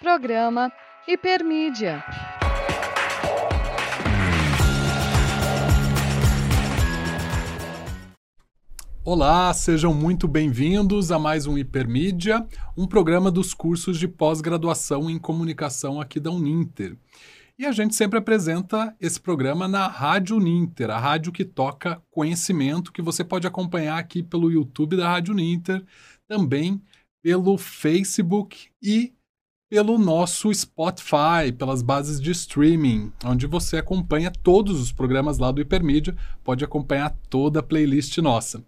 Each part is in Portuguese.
Programa Hipermídia. Olá, sejam muito bem-vindos a mais um Hipermídia, um programa dos cursos de pós-graduação em comunicação aqui da Uninter. E a gente sempre apresenta esse programa na Rádio Uninter, a rádio que toca conhecimento, que você pode acompanhar aqui pelo YouTube da Rádio Uninter, também pelo Facebook e pelo nosso Spotify, pelas bases de streaming, onde você acompanha todos os programas lá do Hipermídia, pode acompanhar toda a playlist nossa.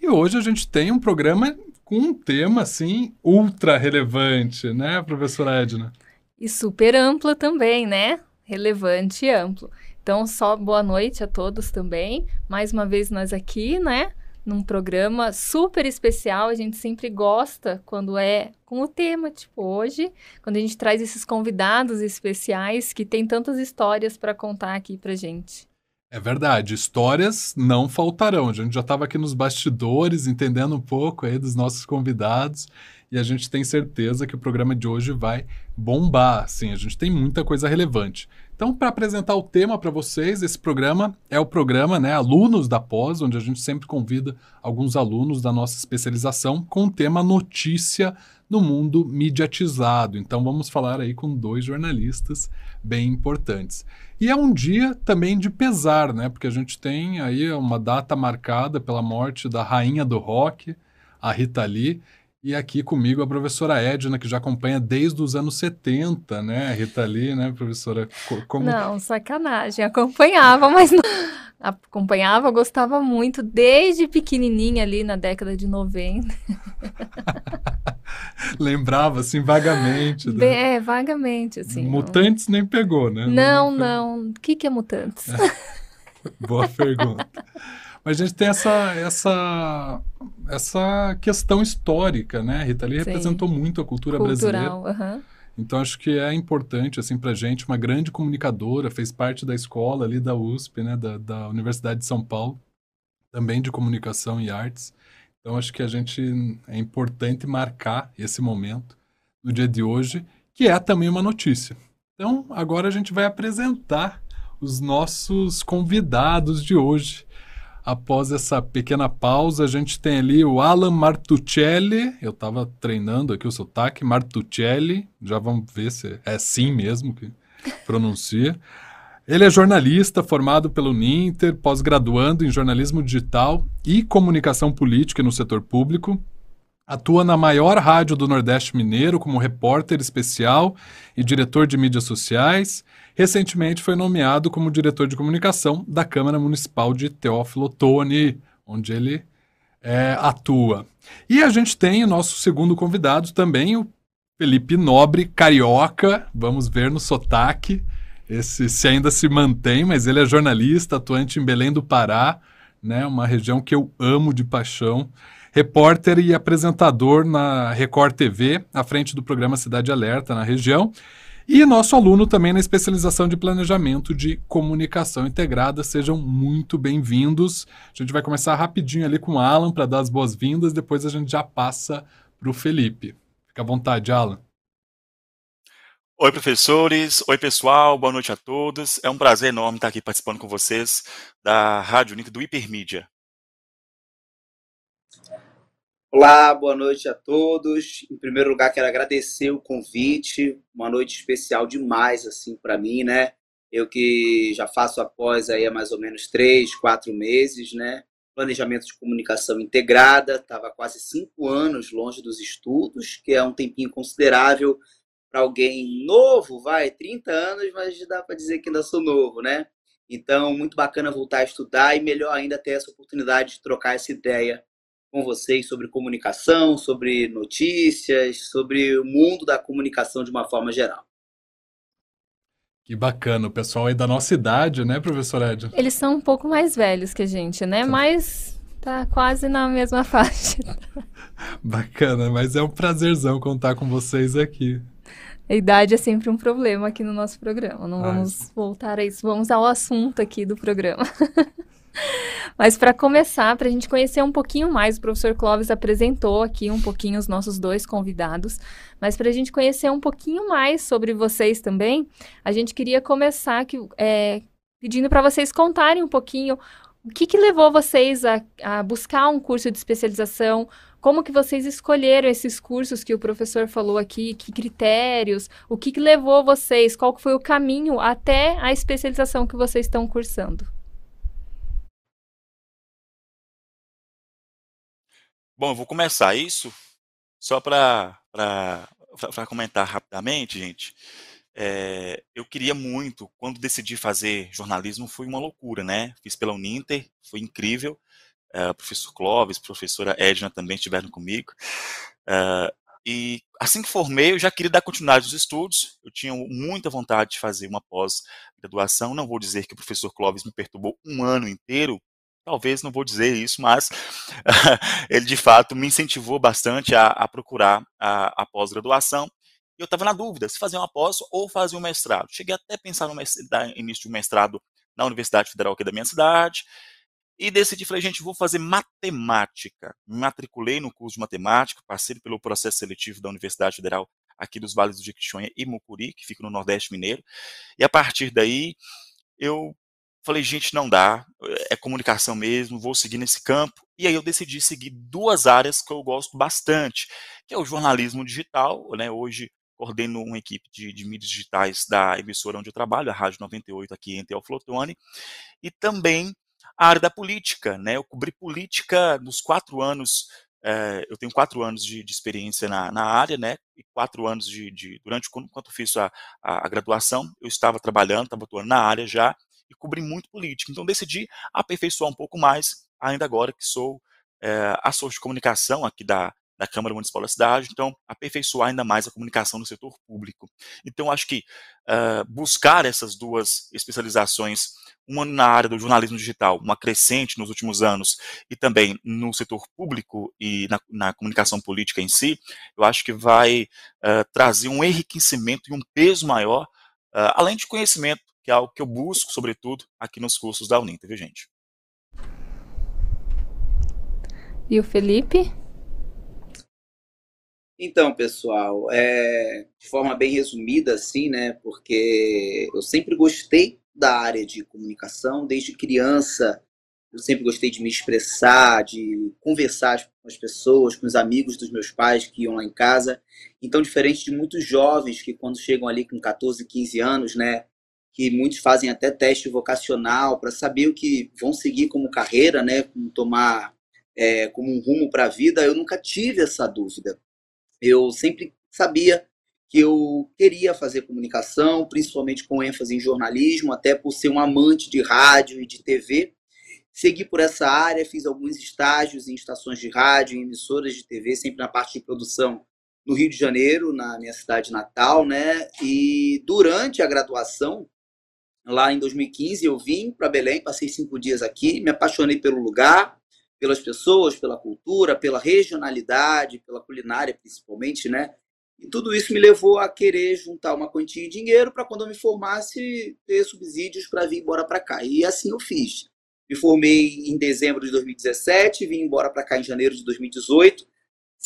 E hoje a gente tem um programa com um tema assim ultra relevante, né, professora Edna? E super amplo também, né? Relevante e amplo. Então, só boa noite a todos também. Mais uma vez nós aqui, né? Num programa super especial. A gente sempre gosta quando é com o tema, tipo hoje, quando a gente traz esses convidados especiais que tem tantas histórias para contar aqui pra gente. É verdade, histórias não faltarão. A gente já estava aqui nos bastidores, entendendo um pouco aí dos nossos convidados, e a gente tem certeza que o programa de hoje vai bombar. Sim, a gente tem muita coisa relevante. Então, para apresentar o tema para vocês, esse programa é o programa, né, Alunos da Pós, onde a gente sempre convida alguns alunos da nossa especialização com o tema notícia no mundo mediatizado. Então, vamos falar aí com dois jornalistas bem importantes. E é um dia também de pesar, né, porque a gente tem aí uma data marcada pela morte da rainha do rock, a Rita Lee, e aqui comigo a professora Edna, que já acompanha desde os anos 70, né? Rita Lee, né, professora? Como... Não, sacanagem. Acompanhava, mas não... Acompanhava, gostava muito, desde pequenininha ali na década de 90. Lembrava, assim, vagamente. Né? É, vagamente, assim. Mutantes não... nem pegou, né? Não, não. O que, que é Mutantes? Boa pergunta. Mas a gente tem essa, essa, essa questão histórica, né? A Rita Lee Sim. representou muito a cultura Cultural, brasileira. Uhum. Então acho que é importante assim para gente, uma grande comunicadora, fez parte da escola ali da USP, né, da, da Universidade de São Paulo, também de comunicação e artes. Então acho que a gente é importante marcar esse momento no dia de hoje, que é também uma notícia. Então agora a gente vai apresentar os nossos convidados de hoje. Após essa pequena pausa, a gente tem ali o Alan Martuccelli. Eu estava treinando aqui o sotaque, Martuccelli. Já vamos ver se é assim mesmo que pronuncia. Ele é jornalista formado pelo Ninter, pós-graduando em jornalismo digital e comunicação política no setor público. Atua na maior rádio do Nordeste Mineiro como repórter especial e diretor de mídias sociais recentemente foi nomeado como diretor de comunicação da Câmara Municipal de Teófilo Otoni, onde ele é, atua. E a gente tem o nosso segundo convidado também, o Felipe Nobre, carioca, vamos ver no sotaque, esse se ainda se mantém, mas ele é jornalista, atuante em Belém do Pará, né, uma região que eu amo de paixão. Repórter e apresentador na Record TV, à frente do programa Cidade Alerta na região. E nosso aluno também na especialização de planejamento de comunicação integrada. Sejam muito bem-vindos. A gente vai começar rapidinho ali com o Alan para dar as boas-vindas, depois a gente já passa para o Felipe. Fica à vontade, Alan. Oi, professores. Oi, pessoal. Boa noite a todos. É um prazer enorme estar aqui participando com vocês da Rádio Unica do Hipermídia. Olá, boa noite a todos. Em primeiro lugar, quero agradecer o convite. Uma noite especial demais, assim, para mim, né? Eu que já faço após aí há mais ou menos três, quatro meses, né? Planejamento de comunicação integrada. Estava quase cinco anos longe dos estudos, que é um tempinho considerável para alguém novo, vai, 30 anos, mas dá para dizer que ainda sou novo, né? Então, muito bacana voltar a estudar e melhor ainda ter essa oportunidade de trocar essa ideia com vocês sobre comunicação, sobre notícias, sobre o mundo da comunicação de uma forma geral. Que bacana, o pessoal aí da nossa idade, né, professor Ed? Eles são um pouco mais velhos que a gente, né? Tá. Mas tá quase na mesma faixa. bacana, mas é um prazerzão contar com vocês aqui. A idade é sempre um problema aqui no nosso programa. Não ah, vamos voltar a isso. Vamos ao assunto aqui do programa. Mas para começar, para a gente conhecer um pouquinho mais, o professor Clóvis apresentou aqui um pouquinho os nossos dois convidados, mas para a gente conhecer um pouquinho mais sobre vocês também, a gente queria começar que, é, pedindo para vocês contarem um pouquinho o que, que levou vocês a, a, buscar um curso de especialização, como que vocês escolheram esses cursos que o professor falou aqui, que critérios, o que, que levou vocês, qual foi o caminho até a especialização que vocês estão cursando. Bom, eu vou começar isso só para comentar rapidamente, gente. É, eu queria muito, quando decidi fazer jornalismo, foi uma loucura, né? Fiz pela Uninter, foi incrível. Uh, professor Clóvis, professora Edna também estiveram comigo. Uh, e assim que formei, eu já queria dar continuidade aos estudos. Eu tinha muita vontade de fazer uma pós-graduação. Não vou dizer que o professor Clóvis me perturbou um ano inteiro, talvez não vou dizer isso, mas ele de fato me incentivou bastante a, a procurar a, a pós-graduação. E eu estava na dúvida se fazer uma pós ou fazer um mestrado. Cheguei até a pensar no início de um mestrado na Universidade Federal aqui da minha cidade. E decidi, falei, gente, vou fazer matemática. Me matriculei no curso de matemática, passei pelo processo seletivo da Universidade Federal aqui dos Vales do Jequitinhonha e Mucuri, que fica no Nordeste Mineiro. E a partir daí, eu Falei, gente, não dá, é comunicação mesmo, vou seguir nesse campo. E aí eu decidi seguir duas áreas que eu gosto bastante, que é o jornalismo digital, né? Hoje coordeno uma equipe de, de mídias digitais da emissora onde eu trabalho, a Rádio 98 aqui em Teoflotone, e também a área da política, né? Eu cobri política nos quatro anos, é, eu tenho quatro anos de, de experiência na, na, área, né? E quatro anos de, de durante quando, quando fiz a, a, a graduação, eu estava trabalhando, estava atuando na área já, e cobri muito política. Então decidi aperfeiçoar um pouco mais, ainda agora que sou é, assessor de comunicação aqui da, da Câmara Municipal da cidade, então aperfeiçoar ainda mais a comunicação no setor público. Então acho que uh, buscar essas duas especializações, uma na área do jornalismo digital, uma crescente nos últimos anos, e também no setor público e na, na comunicação política em si, eu acho que vai uh, trazer um enriquecimento e um peso maior, uh, além de conhecimento que é algo que eu busco, sobretudo, aqui nos cursos da Uninter, viu, gente? E o Felipe? Então, pessoal, é, de forma bem resumida, assim, né? Porque eu sempre gostei da área de comunicação, desde criança. Eu sempre gostei de me expressar, de conversar com as pessoas, com os amigos dos meus pais que iam lá em casa. Então, diferente de muitos jovens que, quando chegam ali com 14, 15 anos, né, que muitos fazem até teste vocacional para saber o que vão seguir como carreira, né, como tomar é, como um rumo para a vida. Eu nunca tive essa dúvida. Eu sempre sabia que eu queria fazer comunicação, principalmente com ênfase em jornalismo, até por ser um amante de rádio e de TV. Segui por essa área, fiz alguns estágios em estações de rádio, em emissoras de TV, sempre na parte de produção no Rio de Janeiro, na minha cidade natal, né? E durante a graduação, lá em 2015, eu vim para Belém, passei cinco dias aqui, me apaixonei pelo lugar, pelas pessoas, pela cultura, pela regionalidade, pela culinária principalmente, né? E tudo isso me levou a querer juntar uma quantia de dinheiro para quando eu me formasse ter subsídios para vir embora para cá. E assim eu fiz. Me formei em dezembro de 2017, vim embora para cá em janeiro de 2018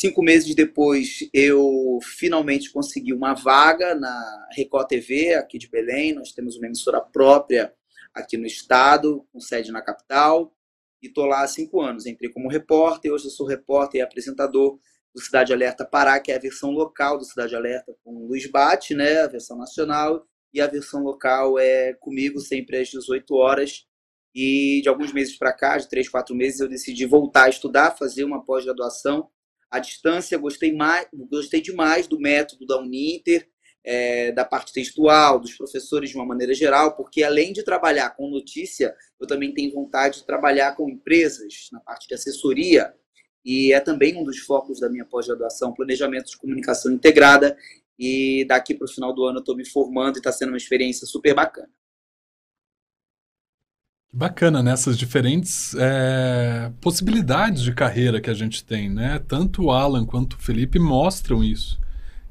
Cinco meses depois, eu finalmente consegui uma vaga na Record TV, aqui de Belém. Nós temos uma emissora própria aqui no estado, com sede na capital. E estou lá há cinco anos. Entrei como repórter, hoje eu sou repórter e apresentador do Cidade Alerta Pará, que é a versão local do Cidade Alerta com o Luiz Bate, né, a versão nacional, e a versão local é comigo sempre às 18 horas. E de alguns meses para cá, de três, quatro meses, eu decidi voltar a estudar, fazer uma pós-graduação à distância, gostei, mais, gostei demais do método da Uninter, é, da parte textual, dos professores de uma maneira geral, porque além de trabalhar com notícia, eu também tenho vontade de trabalhar com empresas na parte de assessoria, e é também um dos focos da minha pós-graduação, planejamento de comunicação integrada, e daqui para o final do ano eu estou me formando e está sendo uma experiência super bacana. Bacana, nessas né? diferentes é, possibilidades de carreira que a gente tem, né? Tanto o Alan quanto o Felipe mostram isso,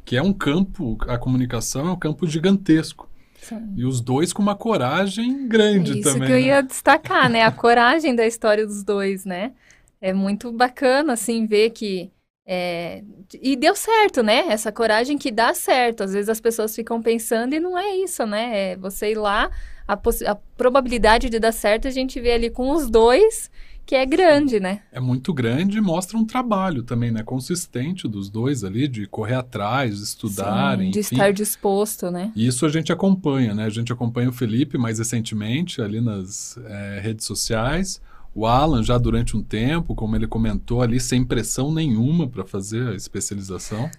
que é um campo, a comunicação é um campo gigantesco. Sim. E os dois com uma coragem grande Isso também. Isso que eu né? ia destacar, né? A coragem da história dos dois, né? É muito bacana, assim, ver que. É... E deu certo, né? Essa coragem que dá certo. Às vezes as pessoas ficam pensando e não é isso, né? É você ir lá, a, a probabilidade de dar certo a gente vê ali com os dois que é grande, né? É muito grande e mostra um trabalho também, né? Consistente dos dois ali, de correr atrás, de estudarem. Sim, de enfim. estar disposto, né? E isso a gente acompanha, né? A gente acompanha o Felipe mais recentemente ali nas é, redes sociais. O Alan já durante um tempo, como ele comentou ali, sem pressão nenhuma para fazer a especialização.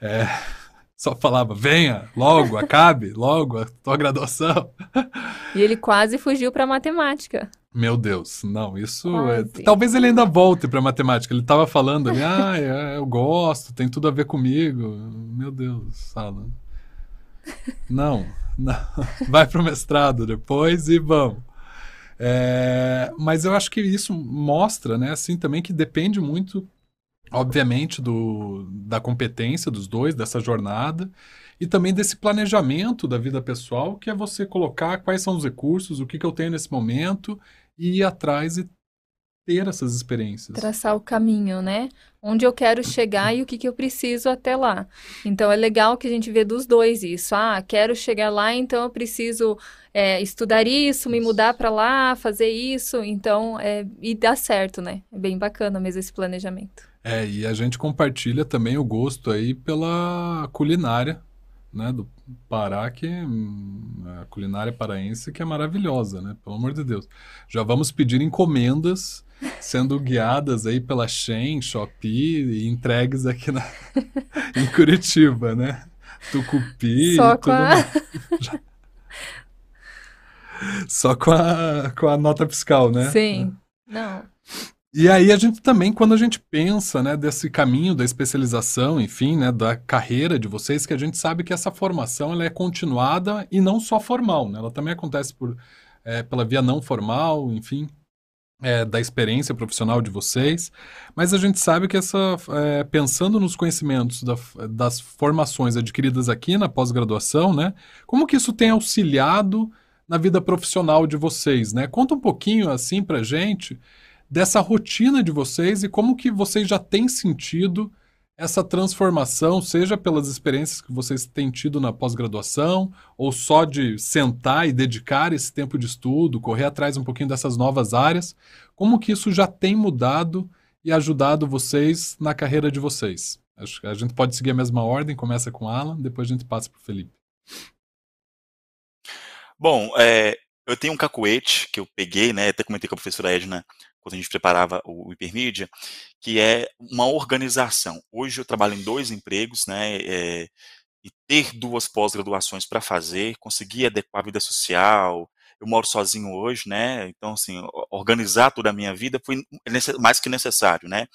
É, só falava, venha, logo, acabe, logo a tua graduação. E ele quase fugiu para matemática. Meu Deus, não, isso é... talvez ele ainda volte para matemática. Ele estava falando ali, ah, eu gosto, tem tudo a ver comigo. Meu Deus, Alan. Não, não. vai para o mestrado depois e vamos. É, mas eu acho que isso mostra, né, assim, também que depende muito, obviamente, do, da competência dos dois, dessa jornada, e também desse planejamento da vida pessoal, que é você colocar quais são os recursos, o que, que eu tenho nesse momento, e ir atrás e ter essas experiências. Traçar o caminho, né? Onde eu quero chegar e o que, que eu preciso até lá. Então, é legal que a gente vê dos dois isso. Ah, quero chegar lá, então eu preciso é, estudar isso, me mudar para lá, fazer isso. Então, é, e dá certo, né? É bem bacana mesmo esse planejamento. É, e a gente compartilha também o gosto aí pela culinária, né, do Pará, que a culinária paraense que é maravilhosa, né? Pelo amor de Deus. Já vamos pedir encomendas sendo guiadas aí pela Shen, Shopee e entregues aqui na, em Curitiba, né? Tucupi, Só com a... Já... Só com a, com a nota fiscal, né? Sim. Não. E aí a gente também, quando a gente pensa, né, desse caminho da especialização, enfim, né, da carreira de vocês, que a gente sabe que essa formação ela é continuada e não só formal, né? Ela também acontece por, é, pela via não formal, enfim, é, da experiência profissional de vocês. Mas a gente sabe que essa, é, pensando nos conhecimentos da, das formações adquiridas aqui na pós-graduação, né, como que isso tem auxiliado na vida profissional de vocês, né? Conta um pouquinho assim pra gente dessa rotina de vocês e como que vocês já têm sentido essa transformação, seja pelas experiências que vocês têm tido na pós-graduação, ou só de sentar e dedicar esse tempo de estudo, correr atrás um pouquinho dessas novas áreas, como que isso já tem mudado e ajudado vocês na carreira de vocês? Acho que a gente pode seguir a mesma ordem, começa com Alan, depois a gente passa para o Felipe. Bom, é, eu tenho um cacuete que eu peguei, né, até comentei com a professora Edna quando a gente preparava o Hipermídia, que é uma organização. Hoje eu trabalho em dois empregos, né, é, e ter duas pós-graduações para fazer, conseguir adequar a vida social, eu moro sozinho hoje, né, então, assim, organizar toda a minha vida foi mais que necessário, né,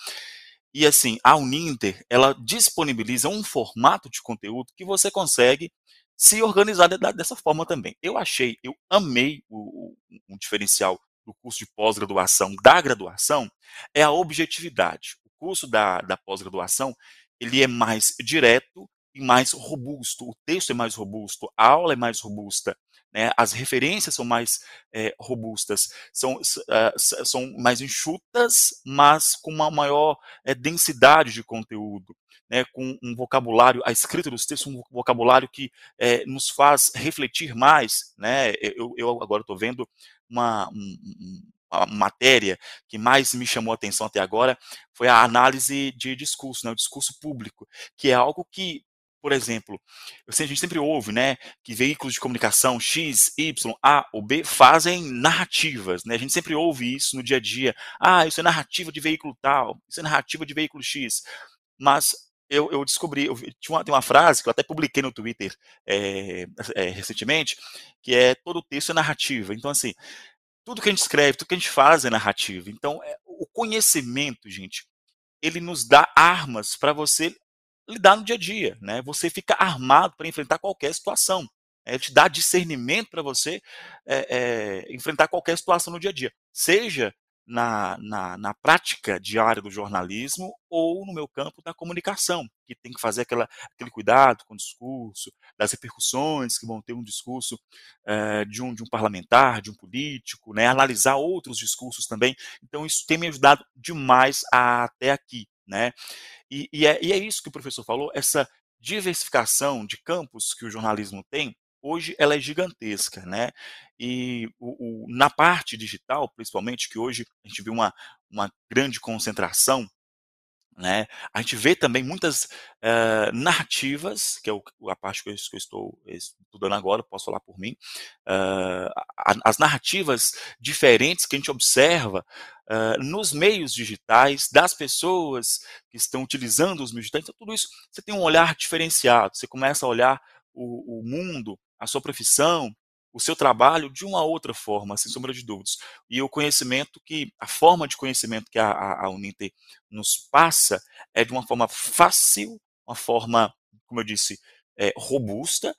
e assim, a Uninter, ela disponibiliza um formato de conteúdo que você consegue se organizar dessa forma também. Eu achei, eu amei o, o, o diferencial do curso de pós-graduação da graduação é a objetividade. O curso da, da pós-graduação ele é mais direto e mais robusto. O texto é mais robusto, a aula é mais robusta, né? as referências são mais é, robustas, são, uh, são mais enxutas, mas com uma maior é, densidade de conteúdo. Né, com um vocabulário, a escrita dos textos, um vocabulário que é, nos faz refletir mais. Né? Eu, eu agora estou vendo uma, um, matéria que mais me chamou a atenção até agora foi a análise de discurso, né, o discurso público, que é algo que, por exemplo, a gente sempre ouve, né, que veículos de comunicação X, Y, A ou B fazem narrativas, né? A gente sempre ouve isso no dia a dia. Ah, isso é narrativa de veículo tal, isso é narrativa de veículo X. Mas eu, eu, descobri, eu, tinha uma, tem uma frase que eu até publiquei no Twitter é, é, recentemente, que é todo texto é narrativa. Então, assim, tudo que a gente escreve, tudo que a gente faz é narrativa. Então, é, o conhecimento, gente, ele nos dá armas para você lidar no dia a dia, né? Você fica armado para enfrentar qualquer situação. Ele te dá discernimento para você é, é, enfrentar qualquer situação no dia a dia. Seja na, na, na, prática diária do jornalismo ou no meu campo da comunicação, que tem que fazer aquela, aquele cuidado com o discurso, das repercussões que vão ter um discurso uh, de, um, de um parlamentar, de um político, né, analisar outros discursos também. Então, isso tem me ajudado demais a, até aqui. Né? E, e, é, e é isso que o professor falou, essa diversificação de campos que o jornalismo tem, hoje ela é gigantesca, né? E o, o, na parte digital, principalmente, que hoje a gente vê uma, uma grande concentração né? A gente vê também muitas uh, narrativas, que é o, a parte que eu, que eu, estou estudando agora, posso falar por mim, uh, as narrativas diferentes que a gente observa uh, nos meios digitais, das pessoas que estão utilizando os meios digitais, então tudo isso você tem um olhar diferenciado, você começa a olhar o, o mundo, a sua profissão, o seu trabalho de uma outra forma, sem sombra de dúvidas. E o conhecimento que, a forma de conhecimento que a, a, a nos passa é de uma forma fácil, uma forma, como eu disse, é, robusta,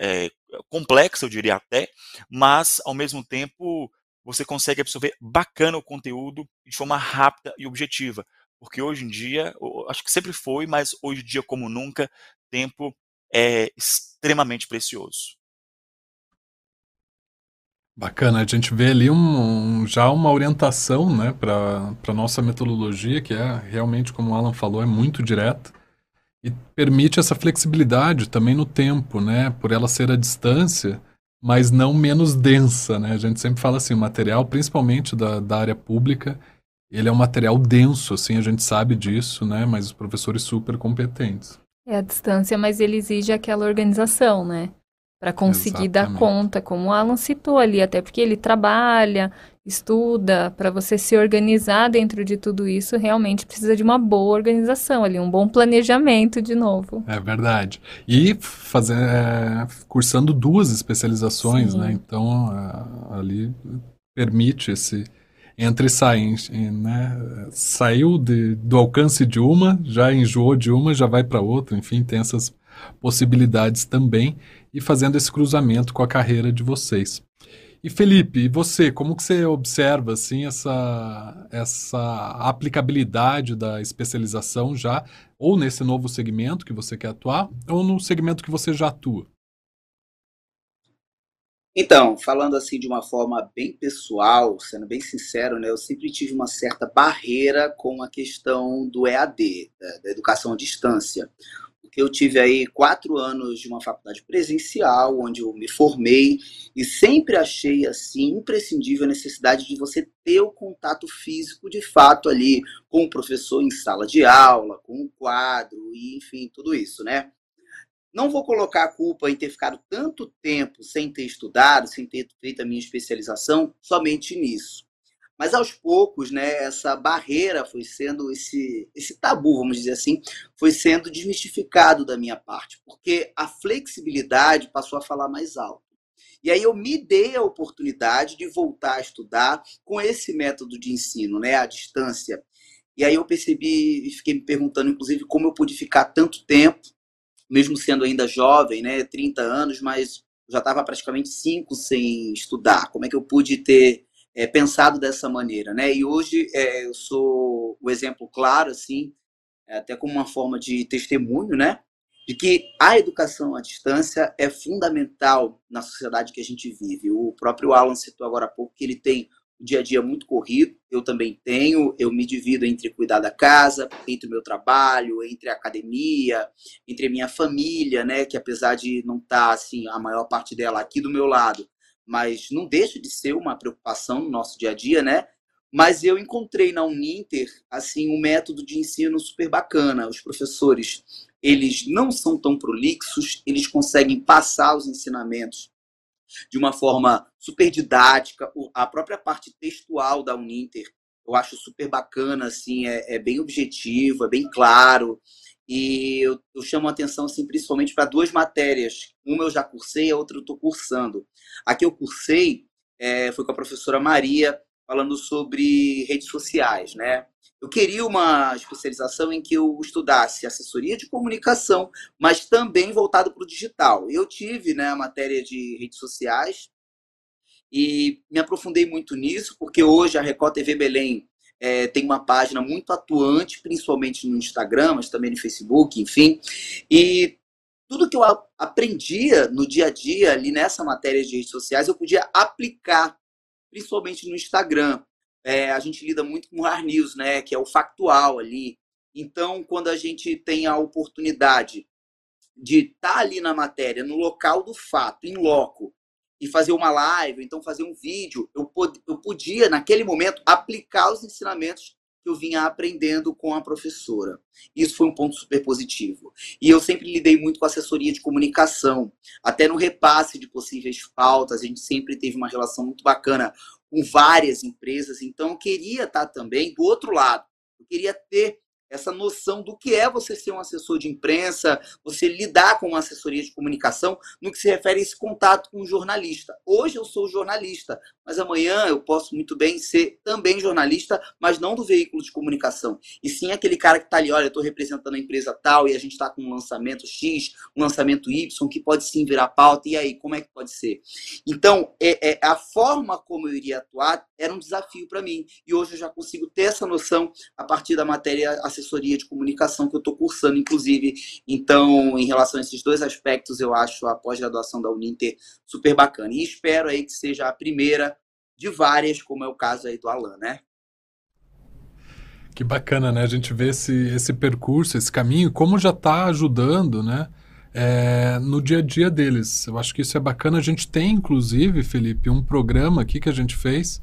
é, complexa, eu diria até, mas ao mesmo tempo você consegue absorver bacana o conteúdo de forma rápida e objetiva. Porque hoje em dia, acho que sempre foi, mas hoje em dia, como nunca, tempo é extremamente precioso. Bacana, a gente vê ali um, um, já uma orientação né, para a nossa metodologia, que é realmente, como o Alan falou, é muito direta e permite essa flexibilidade também no tempo, né, por ela ser a distância, mas não menos densa. Né? A gente sempre fala assim, o material, principalmente da, da área pública, ele é um material denso, assim, a gente sabe disso, né, mas os professores super competentes. É a distância, mas ele exige aquela organização, né? Para conseguir Exatamente. dar conta, como o Alan citou ali, até porque ele trabalha, estuda, para você se organizar dentro de tudo isso, realmente precisa de uma boa organização ali, um bom planejamento de novo. É verdade. E fazer, é, cursando duas especializações, Sim. né? Então, ali permite esse entre e sai, né? Saiu de, do alcance de uma, já enjoou de uma, já vai para outra, enfim, tem essas possibilidades também e fazendo esse cruzamento com a carreira de vocês. E Felipe, e você, como que você observa assim essa essa aplicabilidade da especialização já ou nesse novo segmento que você quer atuar ou no segmento que você já atua? Então, falando assim de uma forma bem pessoal, sendo bem sincero, né, eu sempre tive uma certa barreira com a questão do EAD, da, da educação à distância eu tive aí quatro anos de uma faculdade presencial, onde eu me formei e sempre achei assim imprescindível a necessidade de você ter o contato físico de fato ali com o professor em sala de aula, com o quadro e enfim tudo isso, né? Não vou colocar a culpa em ter ficado tanto tempo sem ter estudado, sem ter feito a minha especialização somente nisso. Mas aos poucos, né, essa barreira foi sendo, esse, esse tabu, vamos dizer assim, foi sendo desmistificado da minha parte, porque a flexibilidade passou a falar mais alto. E aí eu me dei a oportunidade de voltar a estudar com esse método de ensino, né, à distância. E aí eu percebi e fiquei me perguntando, inclusive, como eu pude ficar tanto tempo, mesmo sendo ainda jovem, né, 30 anos, mas já estava praticamente cinco sem estudar. Como é que eu pude ter é, pensado dessa maneira, né? E hoje é, eu sou o exemplo claro, assim, é, até como uma forma de testemunho, né? De que a educação à distância é fundamental na sociedade que a gente vive. O próprio Alan citou agora há pouco que ele tem o dia a dia muito corrido, eu também tenho, eu me divido entre cuidar da casa, entre o meu trabalho, entre a academia, entre a minha família, né, que apesar de não estar tá, assim a maior parte dela aqui do meu lado, mas não deixa de ser uma preocupação no nosso dia a dia, né? Mas eu encontrei na Uninter assim um método de ensino super bacana. Os professores, eles não são tão prolixos, eles conseguem passar os ensinamentos de uma forma super didática. A própria parte textual da Uninter eu acho super bacana, assim, é, é bem objetivo, é bem claro. E eu, eu chamo a atenção, assim, principalmente para duas matérias. Uma eu já cursei, a outra eu estou cursando. A que eu cursei é, foi com a professora Maria, falando sobre redes sociais, né? Eu queria uma especialização em que eu estudasse assessoria de comunicação, mas também voltado para o digital. Eu tive né, a matéria de redes sociais e me aprofundei muito nisso, porque hoje a Record TV Belém é, tem uma página muito atuante, principalmente no Instagram, mas também no Facebook, enfim. E tudo que eu aprendia no dia a dia ali nessa matéria de redes sociais, eu podia aplicar, principalmente no Instagram. É, a gente lida muito com hard news, né, que é o factual ali. Então, quando a gente tem a oportunidade de estar tá ali na matéria, no local do fato, em loco, e fazer uma live, então fazer um vídeo, eu, pod eu podia, naquele momento, aplicar os ensinamentos que eu vinha aprendendo com a professora. Isso foi um ponto super positivo. E eu sempre lidei muito com assessoria de comunicação, até no repasse de possíveis pautas, a gente sempre teve uma relação muito bacana com várias empresas, então eu queria estar também do outro lado. Eu queria ter essa noção do que é você ser um assessor de imprensa, você lidar com uma assessoria de comunicação no que se refere a esse contato com o jornalista. Hoje eu sou jornalista, mas amanhã eu posso muito bem ser também jornalista, mas não do veículo de comunicação. E sim aquele cara que está ali, olha, estou representando a empresa tal e a gente está com um lançamento X, um lançamento Y, que pode sim virar pauta, e aí, como é que pode ser? Então, é, é a forma como eu iria atuar era um desafio para mim. E hoje eu já consigo ter essa noção a partir da matéria assessoria de comunicação que eu estou cursando, inclusive. Então, em relação a esses dois aspectos, eu acho a pós-graduação da Uninter super bacana. E espero aí que seja a primeira de várias, como é o caso aí do Alan, né? Que bacana, né? A gente vê esse, esse percurso, esse caminho, como já está ajudando, né? É, no dia a dia deles. Eu acho que isso é bacana. A gente tem, inclusive, Felipe, um programa aqui que a gente fez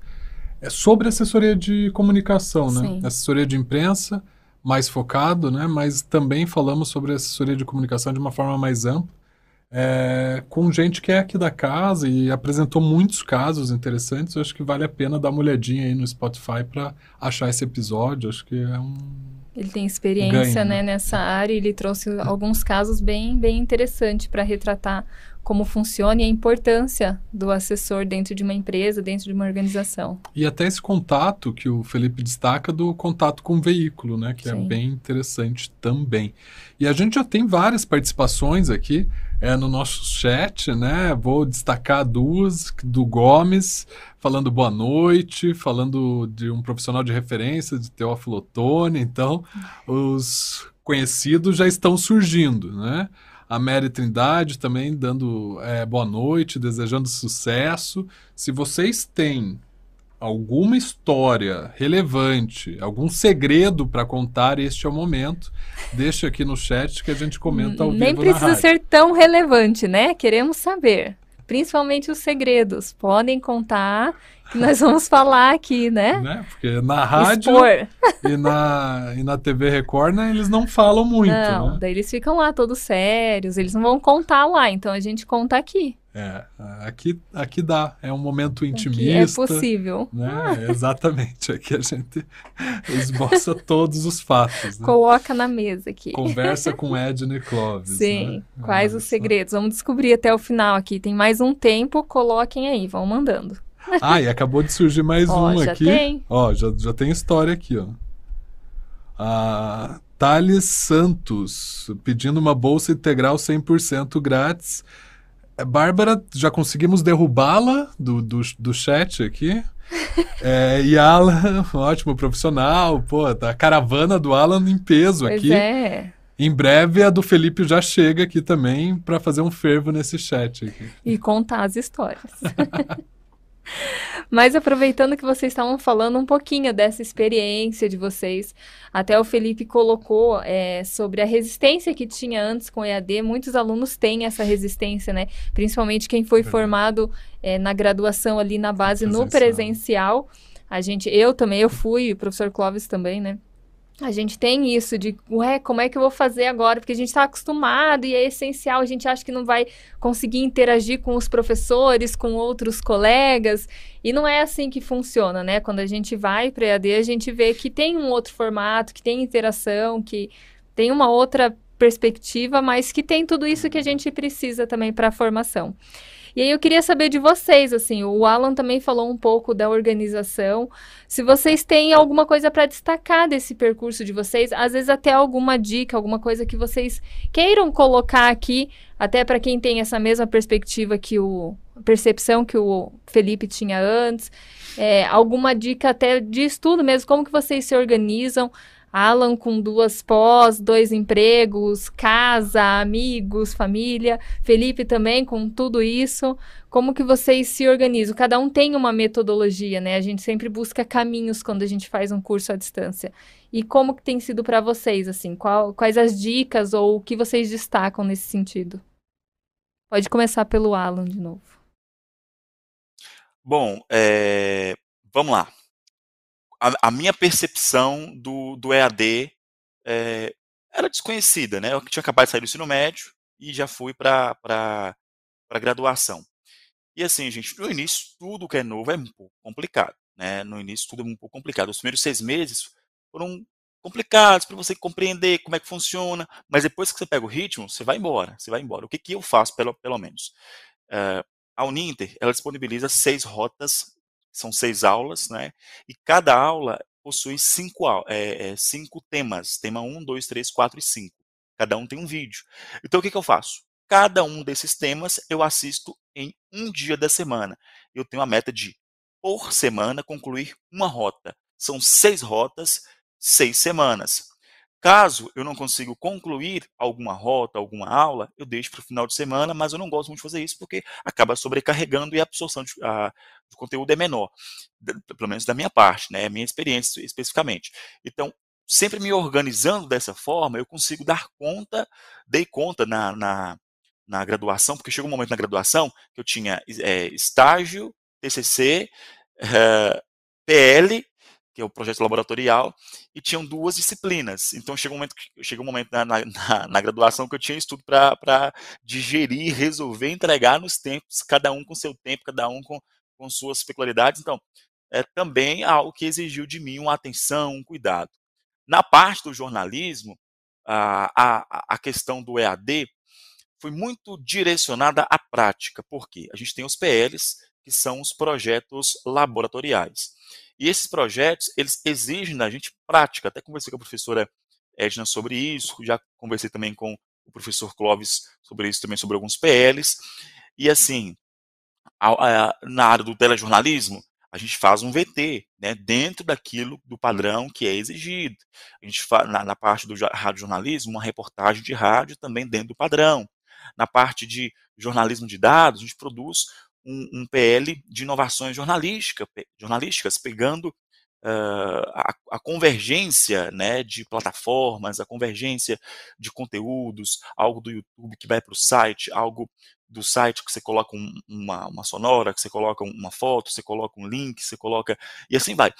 é sobre assessoria de comunicação, né? Sim. Assessoria de imprensa, mais focado, né? Mas também falamos sobre assessoria de comunicação de uma forma mais ampla, é, com gente que é aqui da casa e apresentou muitos casos interessantes. Eu acho que vale a pena dar uma olhadinha aí no Spotify para achar esse episódio. Acho que é um ele tem experiência Ganho, né, né? nessa área e ele trouxe alguns casos bem, bem interessantes para retratar como funciona e a importância do assessor dentro de uma empresa, dentro de uma organização. E até esse contato que o Felipe destaca do contato com o veículo, né? Que é Sim. bem interessante também. E a gente já tem várias participações aqui é, no nosso chat, né? Vou destacar duas do Gomes, falando boa noite, falando de um profissional de referência, de Teófilo Otoni. Então, os conhecidos já estão surgindo, né? A Mary Trindade também dando é, boa noite, desejando sucesso. Se vocês têm alguma história relevante, algum segredo para contar, este é o momento. Deixa aqui no chat que a gente comenta ao Nem vivo na precisa ser tão relevante, né? Queremos saber. Principalmente os segredos. Podem contar nós vamos falar aqui, né? Né? Porque na rádio Expor. e na, e na TV Record né, eles não falam muito, não, né? daí eles ficam lá todos sérios, eles não vão contar lá, então a gente conta aqui. É, aqui, aqui dá, é um momento Aqui é intimista. possível. Né? Exatamente, aqui a gente esboça todos os fatos. Né? Coloca na mesa aqui. Conversa com Edna e Clóvis. Sim, né? quais Olha os segredos? Vamos descobrir até o final aqui. Tem mais um tempo, coloquem aí, vão mandando. Ah, e acabou de surgir mais Ó, um já aqui. tem. Ó, já, já tem história aqui, ó. A Thales Santos pedindo uma bolsa integral 100% grátis. É, Bárbara, já conseguimos derrubá-la do, do, do chat aqui. É, e Alan, ótimo profissional, pô, tá a caravana do Alan em peso Pois aqui. é. Em breve a do Felipe já chega aqui também para fazer um fervo nesse chat aqui. E contar as histórias. Mas aproveitando que vocês estavam falando um pouquinho dessa experiência de vocês, até o Felipe colocou é, sobre a resistência que tinha antes com o EAD. Muitos alunos têm essa resistência, né? Principalmente quem foi formado é, na graduação ali na base no Presencial. presencial. A gente, eu também, eu fui, o professor Clóvis também, né? A gente tem isso de, ué, como é que eu vou fazer agora? Porque a gente está acostumado e é essencial, a gente acha que não vai conseguir interagir com os professores, com outros colegas, e não é assim que funciona, né? Quando a gente vai para EAD, a gente vê que tem um outro formato, que tem interação, que tem uma outra perspectiva, mas que tem tudo isso que a gente precisa também para a formação. E aí eu queria saber de vocês, assim, o Alan também falou um pouco da organização. Se vocês têm alguma coisa para destacar desse percurso de vocês, às vezes até alguma dica, alguma coisa que vocês queiram colocar aqui, até para quem tem essa mesma perspectiva que o percepção que o Felipe tinha antes, é, alguma dica até de estudo mesmo, como que vocês se organizam Alan com duas pós, dois empregos, casa, amigos, família. Felipe também com tudo isso. Como que vocês se organizam? Cada um tem uma metodologia, né? A gente sempre busca caminhos quando a gente faz um curso à distância. E como que tem sido para vocês, assim? Qual, quais as dicas ou o que vocês destacam nesse sentido? Pode começar pelo Alan de novo. Bom, é, vamos lá a, a minha percepção do, do EAD é, era desconhecida, né? Eu tinha acabado de sair do ensino médio e já fui para a graduação. E assim, gente, no início tudo que é novo é um pouco complicado, né? No início tudo é um pouco complicado. Os primeiros seis meses foram complicados para você compreender como é que funciona, mas depois que você pega o ritmo, você vai embora, você vai embora. O que, que eu faço, pelo, pelo menos? Uh, a Uninter, ela disponibiliza seis rotas são seis aulas, né? E cada aula possui cinco, é, é, cinco temas. Tema 1, 2, 3, 4 e 5. Cada um tem um vídeo. Então, o que, que eu faço? Cada um desses temas eu assisto em um dia da semana. Eu tenho a meta de, por semana, concluir uma rota. São seis rotas, seis semanas. Caso eu não consiga concluir alguma rota, alguma aula, eu deixo para o final de semana, mas eu não gosto muito de fazer isso porque acaba sobrecarregando e a absorção de, a, de conteúdo é menor, pelo menos da minha parte, né, minha experiência especificamente. Então, sempre me organizando dessa forma, eu consigo dar conta, dei conta na, na, na graduação, porque chegou um momento na graduação que eu tinha é, estágio, TCC, é, PL que é o projeto laboratorial, e tinham duas disciplinas. Então chegou um momento, chegou um momento na, na, na graduação que eu tinha estudo para digerir, resolver, entregar nos tempos, cada um com seu tempo, cada um com, com suas peculiaridades. Então, é também algo que exigiu de mim uma atenção, um cuidado. Na parte do jornalismo, a, a, a questão do EAD foi muito direcionada à prática, porque a gente tem os PLs, que são os projetos laboratoriais. E esses projetos, eles exigem da gente prática. Até conversei com a professora Edna sobre isso, já conversei também com o professor Clóvis sobre isso, também sobre alguns PLs. E assim, a, a, na área do telejornalismo, a gente faz um VT, né, dentro daquilo do padrão que é exigido. A gente faz, na, na parte do radiojornalismo, uma reportagem de rádio também dentro do padrão. Na parte de jornalismo de dados, a gente produz um, um PL de inovações jornalística, jornalísticas, pegando uh, a, a, convergência né, de plataformas, a convergência de conteúdos, algo do YouTube que vai para o site, algo do site que você coloca um, uma, uma sonora, que você coloca uma foto, você coloca um link, você coloca. e assim vai.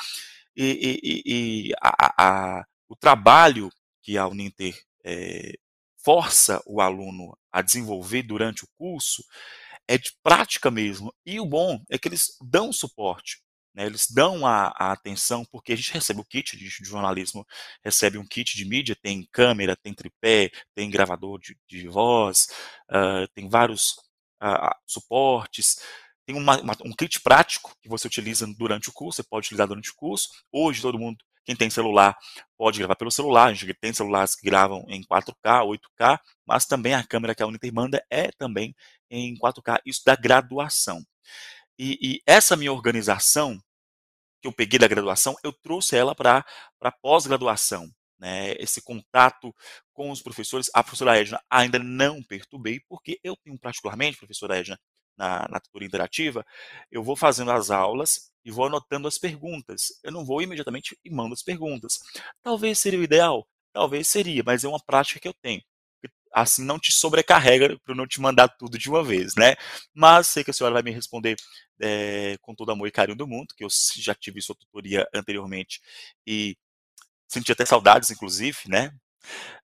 E, e, e a, a, o trabalho que a Uninter é, força o aluno a desenvolver durante o curso é de prática mesmo. E o bom é que eles dão suporte. Né, eles dão a, a, atenção, porque a gente recebe o kit de, de, jornalismo, recebe um kit de mídia, tem câmera, tem tripé, tem gravador de, de voz, uh, tem vários uh, suportes, tem uma, uma, um kit prático que você utiliza durante o curso, você pode utilizar durante o curso. Hoje todo mundo, quem tem celular, pode gravar pelo celular, a gente tem celulares que gravam em 4K, 8K, mas também a câmera que a Uniter manda é também em 4K, isso da graduação. E, e essa minha organização, que eu peguei da graduação, eu trouxe ela para a pós-graduação. Né, esse contato com os professores, a professora Edna ainda não perturbei, porque eu tenho particularmente, professora Edna, na, na tutoria interativa, eu vou fazendo as aulas e vou anotando as perguntas. Eu não vou imediatamente e mando as perguntas. Talvez seria o ideal, talvez seria, mas é uma prática que eu tenho assim não te sobrecarrega para não te mandar tudo de uma vez, né? Mas sei que a senhora vai me responder é, com todo amor e carinho do mundo, que eu já tive sua tutoria anteriormente e senti até saudades, inclusive, né?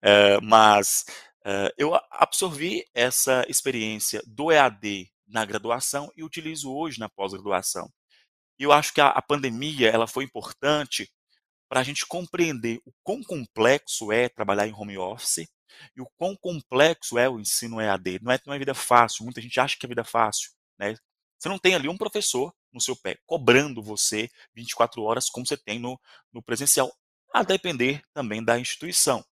É, mas é, eu absorvi essa experiência do EAD na graduação e utilizo hoje na pós-graduação. E eu acho que a, a pandemia ela foi importante para a gente compreender o quão complexo é trabalhar em home office, e o quão complexo é o ensino EAD. Não é, não é vida fácil, muita gente acha que é vida fácil. Né? Você não tem ali um professor no seu pé cobrando você 24 horas como você tem no, no presencial, a depender também da instituição.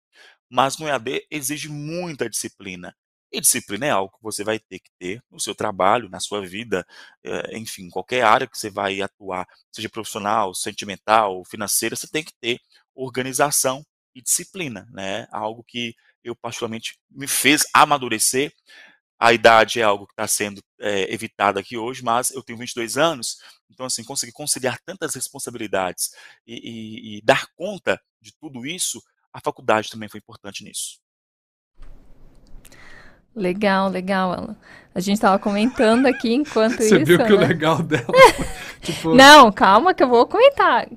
Mas no EAD exige muita disciplina. E disciplina é algo que você vai ter que ter no seu trabalho, na sua vida, eh, enfim, qualquer área que você vai atuar, seja profissional, sentimental, financeira, você tem que ter organização e disciplina, né? Algo que eu particularmente me fez amadurecer. A idade é algo que está sendo é, evitado aqui hoje, mas eu tenho 22 anos, então assim conseguir conciliar tantas responsabilidades e, e, e dar conta de tudo isso, a faculdade também foi importante nisso. Legal, legal, Alan. A gente estava comentando aqui enquanto Você isso. viu que né? o legal dela. tipo, Não, calma que eu vou comentar.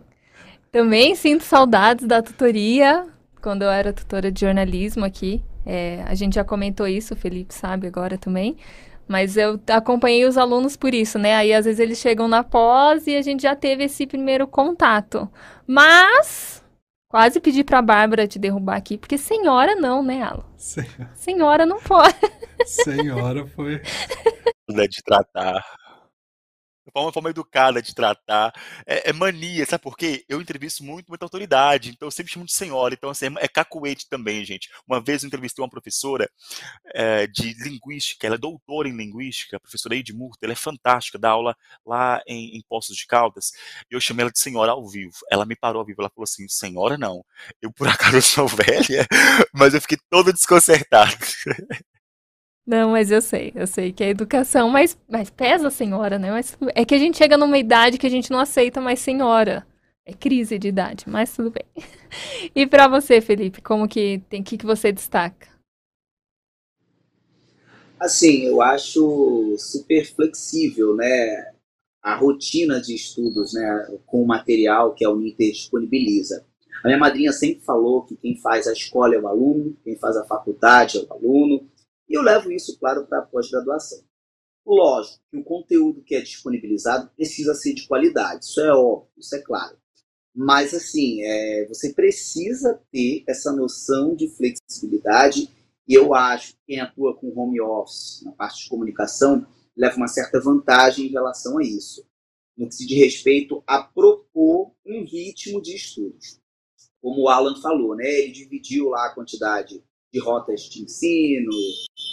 Também sinto saudades da tutoria, quando eu era tutora de jornalismo aqui. É, a gente já comentou isso, o Felipe sabe agora também. Mas eu acompanhei os alunos por isso, né? Aí às vezes eles chegam na pós e a gente já teve esse primeiro contato. Mas quase pedi pra Bárbara te derrubar aqui, porque senhora não, né, Alan? se- Senhora não pode. senhora foi. né, de tratar. Uma forma educada de tratar. É, é mania, sabe por quê? Eu entrevisto muito, muita autoridade, então eu sempre chamo de senhora. Então, assim, é cacuete também, gente. Uma vez eu entrevistei uma professora é, de linguística, ela é doutora em linguística, a professora Edmurta, ela é fantástica, dá aula lá em, em Poços de Caldas. E eu chamei ela de senhora ao vivo. Ela me parou ao vivo, ela falou assim: senhora não. Eu, por acaso, sou velha, mas eu fiquei todo desconcertado. Não, mas eu sei, eu sei que é educação, mas, mas pesa a senhora, né? Mas é que a gente chega numa idade que a gente não aceita mais senhora. É crise de idade, mas tudo bem. E pra você, Felipe, como que tem que que você destaca? Assim, eu acho super flexível, né? A rotina de estudos, né? Com o material que a Uninter disponibiliza. A minha madrinha sempre falou que quem faz a escola é o aluno, quem faz a faculdade é o aluno, e eu levo isso, claro, para a pós-graduação. Lógico que o conteúdo que é disponibilizado precisa ser de qualidade, isso é óbvio, isso é claro. Mas, assim, é, você precisa ter essa noção de flexibilidade e eu acho que quem atua com home office na parte de comunicação leva uma certa vantagem em relação a isso, no que se diz respeito a propor um ritmo de estudos. Como o Alan falou, né, ele dividiu lá a quantidade de rotas de ensino,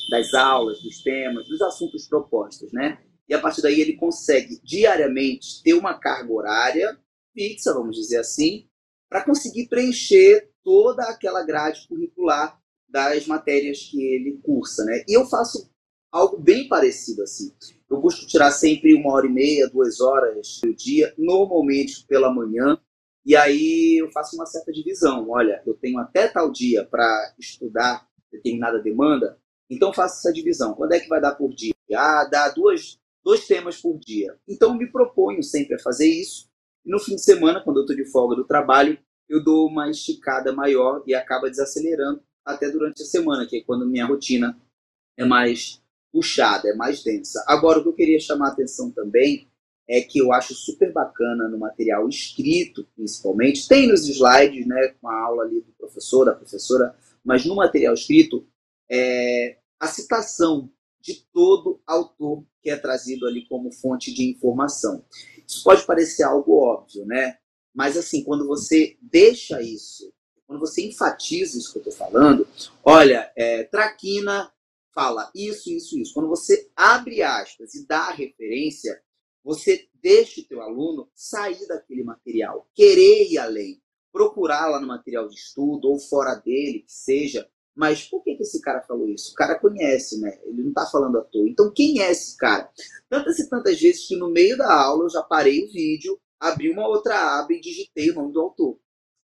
das aulas, dos temas, dos assuntos propostos, né? E a partir daí ele consegue diariamente ter uma carga horária fixa, vamos dizer assim, para conseguir preencher toda aquela grade curricular das matérias que ele cursa, né? E eu faço algo bem parecido assim. Eu busco tirar sempre uma hora e meia, duas horas do dia, normalmente pela manhã, e aí eu faço uma certa divisão. Olha, eu tenho até tal dia para estudar determinada demanda, então faço essa divisão. Quando é que vai dar por dia? Ah, dá duas, dois temas por dia. Então me proponho sempre a fazer isso. E no fim de semana, quando eu estou de folga do trabalho, eu dou uma esticada maior e acaba desacelerando até durante a semana, que é quando minha rotina é mais puxada, é mais densa. Agora, o que eu queria chamar a atenção também é que eu acho super bacana no material escrito, principalmente, tem nos slides, né, com a aula ali do professor, da professora, mas no material escrito, é a citação de todo autor que é trazido ali como fonte de informação. Isso pode parecer algo óbvio, né? Mas assim, quando você deixa isso, quando você enfatiza isso que eu estou falando, olha, é, Traquina fala isso, isso, isso. Quando você abre aspas e dá a referência, você deixa o teu aluno sair daquele material, querer ir além, procurar lá no material de estudo ou fora dele, que seja, mas por que, que esse cara falou isso? O cara conhece, né? Ele não está falando à toa. Então, quem é esse cara? Tantas e tantas vezes que no meio da aula eu já parei o vídeo, abri uma outra aba e digitei o nome do autor.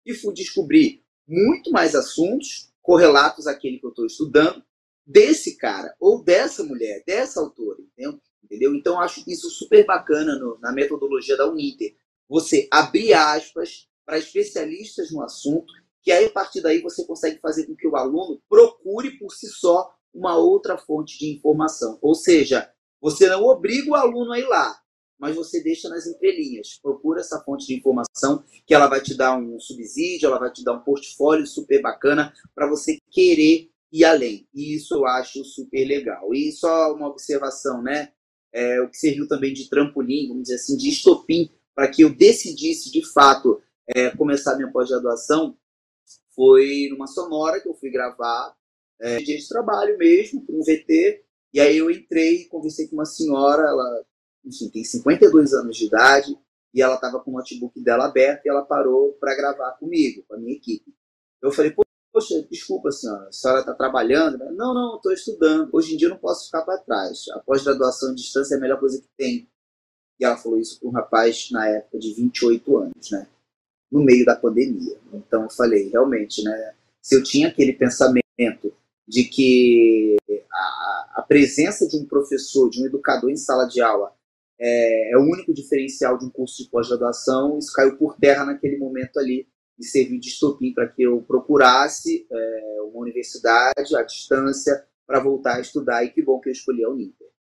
E fui descobrir muito mais assuntos correlatos àquele que eu estou estudando desse cara, ou dessa mulher, dessa autora, entendeu? Entendeu? Então, acho isso super bacana no, na metodologia da Uninter. Você abrir aspas para especialistas no assunto que aí a partir daí você consegue fazer com que o aluno procure por si só uma outra fonte de informação. Ou seja, você não obriga o aluno a ir lá, mas você deixa nas entrelinhas. Procura essa fonte de informação que ela vai te dar um subsídio, ela vai te dar um portfólio super bacana para você querer ir além. E isso eu acho super legal. E só uma observação, né? É, o que serviu também de trampolim, vamos dizer assim, de estopim, para que eu decidisse de fato é, começar minha pós-graduação foi numa sonora que eu fui gravar, é, dia de trabalho mesmo, com um VT, e aí eu entrei, conversei com uma senhora, ela, enfim, tem 52 anos de idade, e ela estava com o notebook dela aberto e ela parou para gravar comigo, com a minha equipe. Eu falei, poxa, desculpa, senhora, a senhora está trabalhando? Não, não, estou estudando. Hoje em dia não posso ficar para trás. A pós-graduação à distância é a melhor coisa que tem. E ela falou isso para um rapaz na época de 28 anos, né? No meio da pandemia. Então eu falei, realmente, né? Se eu tinha aquele pensamento de que a, a presença de um professor, de um educador em sala de aula é, é o único diferencial de um curso de pós-graduação, isso caiu por terra naquele momento ali e serviu de estopim para que eu procurasse é, uma universidade à distância para voltar a estudar e que bom que eu escolhi a Uninter.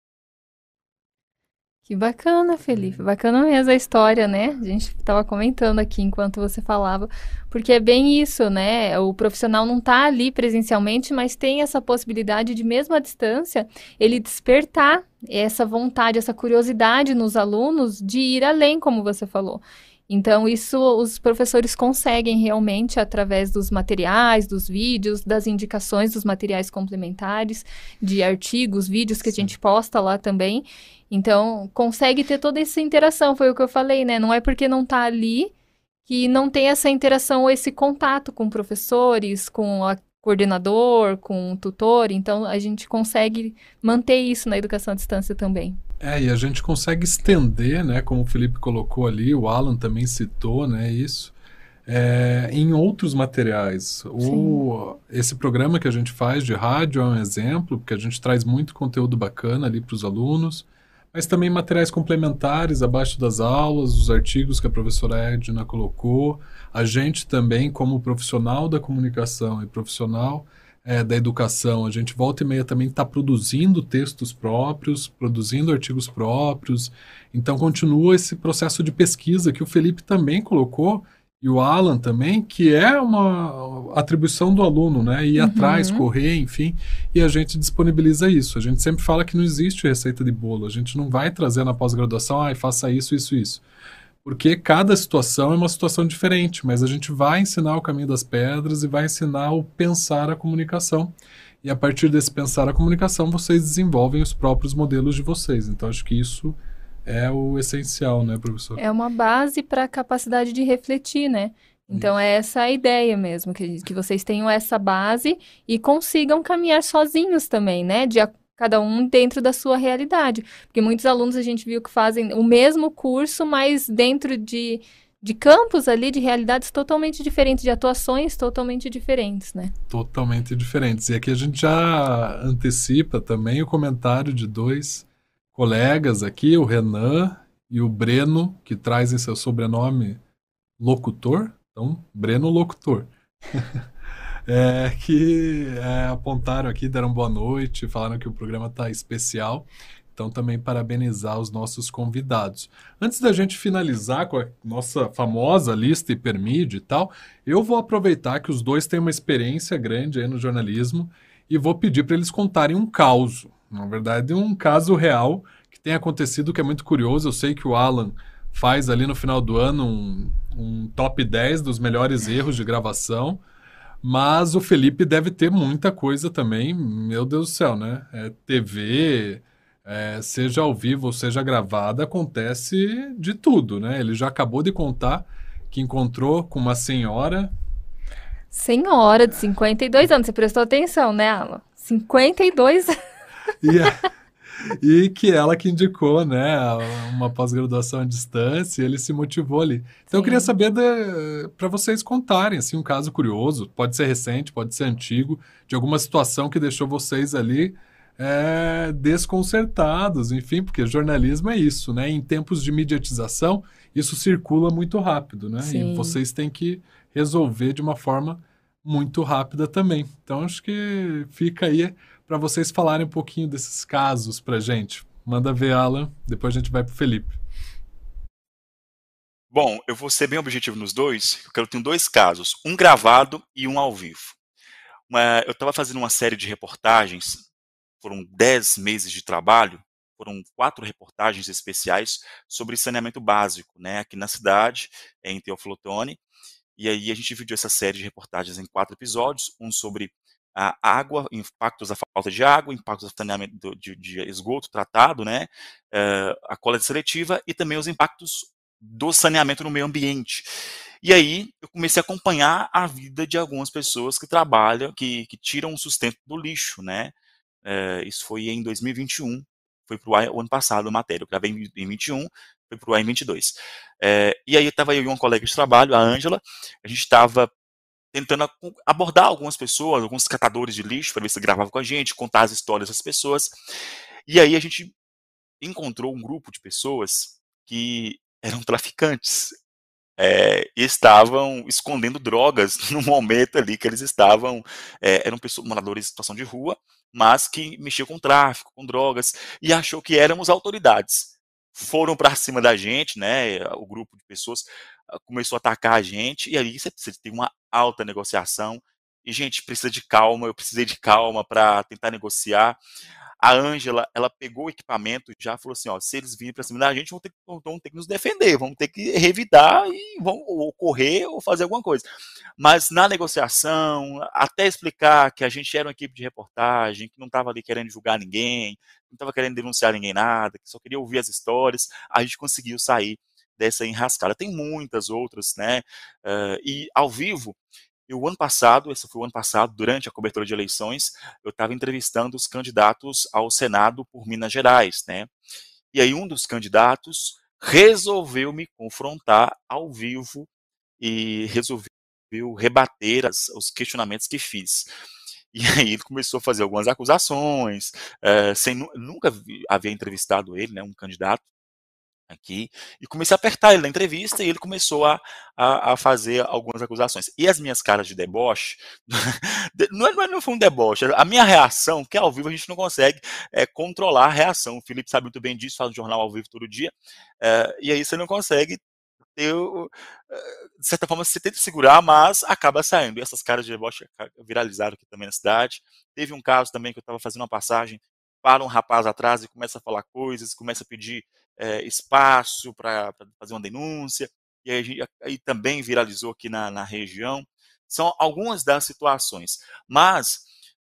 Que bacana, Felipe. Bacana mesmo a história, né? A gente estava comentando aqui enquanto você falava, porque é bem isso, né? O profissional não está ali presencialmente, mas tem essa possibilidade de, mesmo à distância, ele despertar essa vontade, essa curiosidade nos alunos de ir além, como você falou. Então, isso os professores conseguem realmente através dos materiais, dos vídeos, das indicações dos materiais complementares, de artigos, vídeos que a gente posta lá também. Então, consegue ter toda essa interação, foi o que eu falei, né? Não é porque não está ali que não tem essa interação ou esse contato com professores, com a coordenador, com o tutor, então a gente consegue manter isso na educação à distância também. É, e a gente consegue estender, né, como o Felipe colocou ali, o Alan também citou, né, isso, é, em outros materiais. O, esse programa que a gente faz de rádio é um exemplo, porque a gente traz muito conteúdo bacana ali para os alunos, mas também materiais complementares abaixo das aulas, os artigos que a professora Edna colocou. A gente também, como profissional da comunicação e profissional é, da educação, a gente volta e meia também está produzindo textos próprios, produzindo artigos próprios. Então, continua esse processo de pesquisa que o Felipe também colocou e o Alan também, que é uma atribuição do aluno, né? Ir uhum. atrás, correr, enfim, e a gente disponibiliza isso. A gente sempre fala que não existe receita de bolo, a gente não vai trazer na pós-graduação, ah, faça isso, isso, isso. Porque cada situação é uma situação diferente, mas a gente vai ensinar o caminho das pedras e vai ensinar o pensar a comunicação. E a partir desse pensar a comunicação, vocês desenvolvem os próprios modelos de vocês. Então, acho que isso é o essencial, né, professor? É uma base para a capacidade de refletir, né? Então, é essa a ideia mesmo, que, que vocês tenham essa base e consigam caminhar sozinhos também, né? De cada um dentro da sua realidade. Porque muitos alunos a gente viu que fazem o mesmo curso, mas dentro de, de campos ali, de realidades totalmente diferentes, de atuações totalmente diferentes, né? Totalmente diferentes. E aqui a gente já antecipa também o comentário de dois colegas aqui, o Renan e o Breno, que trazem seu sobrenome locutor. Então, Breno Locutor. é, que é, apontaram aqui, deram boa noite, falaram que o programa está especial. Então, também parabenizar os nossos convidados. Antes da gente finalizar com a nossa famosa lista hipermídia e tal, eu vou aproveitar que os dois têm uma experiência grande aí no jornalismo e vou pedir para eles contarem um caos na verdade, um caso real que tem acontecido que é muito curioso. Eu sei que o Alan faz ali no final do ano um, um top 10 dos melhores erros de gravação. Mas o Felipe deve ter muita coisa também, meu Deus do céu, né? É, TV, é, seja ao vivo ou seja gravada, acontece de tudo, né? Ele já acabou de contar que encontrou com uma senhora. Senhora de 52 anos, você prestou atenção, né, Alan? 52 anos. E, e que ela que indicou, né, uma pós-graduação à distância, e ele se motivou ali. Então Sim. eu queria saber para vocês contarem assim um caso curioso, pode ser recente, pode ser antigo, de alguma situação que deixou vocês ali é, desconcertados, enfim, porque jornalismo é isso, né? Em tempos de mediatização, isso circula muito rápido, né? Sim. E vocês têm que resolver de uma forma muito rápida também. Então acho que fica aí para vocês falarem um pouquinho desses casos para gente. Manda ver, Alan, depois a gente vai para Felipe. Bom, eu vou ser bem objetivo nos dois. Eu ter dois casos, um gravado e um ao vivo. Eu estava fazendo uma série de reportagens, foram dez meses de trabalho, foram quatro reportagens especiais sobre saneamento básico, né, aqui na cidade, em Teoflotone. E aí a gente dividiu essa série de reportagens em quatro episódios, um sobre a água, impactos da falta de água, impactos do saneamento de, de esgoto tratado, né, uh, a coleta seletiva e também os impactos do saneamento no meio ambiente. E aí eu comecei a acompanhar a vida de algumas pessoas que trabalham, que, que tiram o sustento do lixo, né? É, isso foi em 2021, foi para o ano passado a matéria. Eu gravei em 2021, foi para o ar em 22. É, e aí estava eu e uma colega de trabalho, a Ângela, a gente estava tentando abordar algumas pessoas, alguns catadores de lixo, para ver se gravavam com a gente, contar as histórias das pessoas. E aí a gente encontrou um grupo de pessoas que eram traficantes é, e estavam escondendo drogas no momento ali que eles estavam, é, eram pessoas, moradores em situação de rua, mas que mexiam com tráfico, com drogas, e achou que éramos autoridades. Foram para cima da gente, né? O grupo de pessoas começou a atacar a gente, e aí você precisa ter uma alta negociação. E, gente, precisa de calma, eu precisei de calma para tentar negociar a Ângela, ela pegou o equipamento já falou assim, ó, se eles virem para cima da gente, vão ter, vão ter que nos defender, vão ter que revidar e vão ou correr ou fazer alguma coisa. Mas na negociação, até explicar que a gente era uma equipe de reportagem, que não estava ali querendo julgar ninguém, não estava querendo denunciar ninguém nada, que só queria ouvir as histórias, a gente conseguiu sair dessa enrascada. Tem muitas outras, né? Uh, e ao vivo, o ano passado, esse foi o ano passado, durante a cobertura de eleições, eu estava entrevistando os candidatos ao Senado por Minas Gerais, né? E aí um dos candidatos resolveu me confrontar ao vivo e resolveu rebater as, os questionamentos que fiz. E aí ele começou a fazer algumas acusações, é, sem nunca havia entrevistado ele, né, um candidato, aqui e comecei a apertar ele na entrevista e ele começou a, a, a fazer algumas acusações. E as minhas caras de deboche, não, é, não, é, não foi um deboche, a minha reação, que ao vivo a gente não consegue é, controlar a reação. O Felipe sabe muito bem disso, faz um jornal ao vivo todo dia, é, e aí você não consegue ter, de certa forma, você tenta segurar, mas acaba saindo. E essas caras de deboche viralizaram aqui também na cidade. Teve um caso também que eu estava fazendo uma passagem para um rapaz atrás e começa a falar coisas, começa a pedir é, espaço para fazer uma denúncia, e aí, aí, também viralizou aqui na, na região. São algumas das situações, mas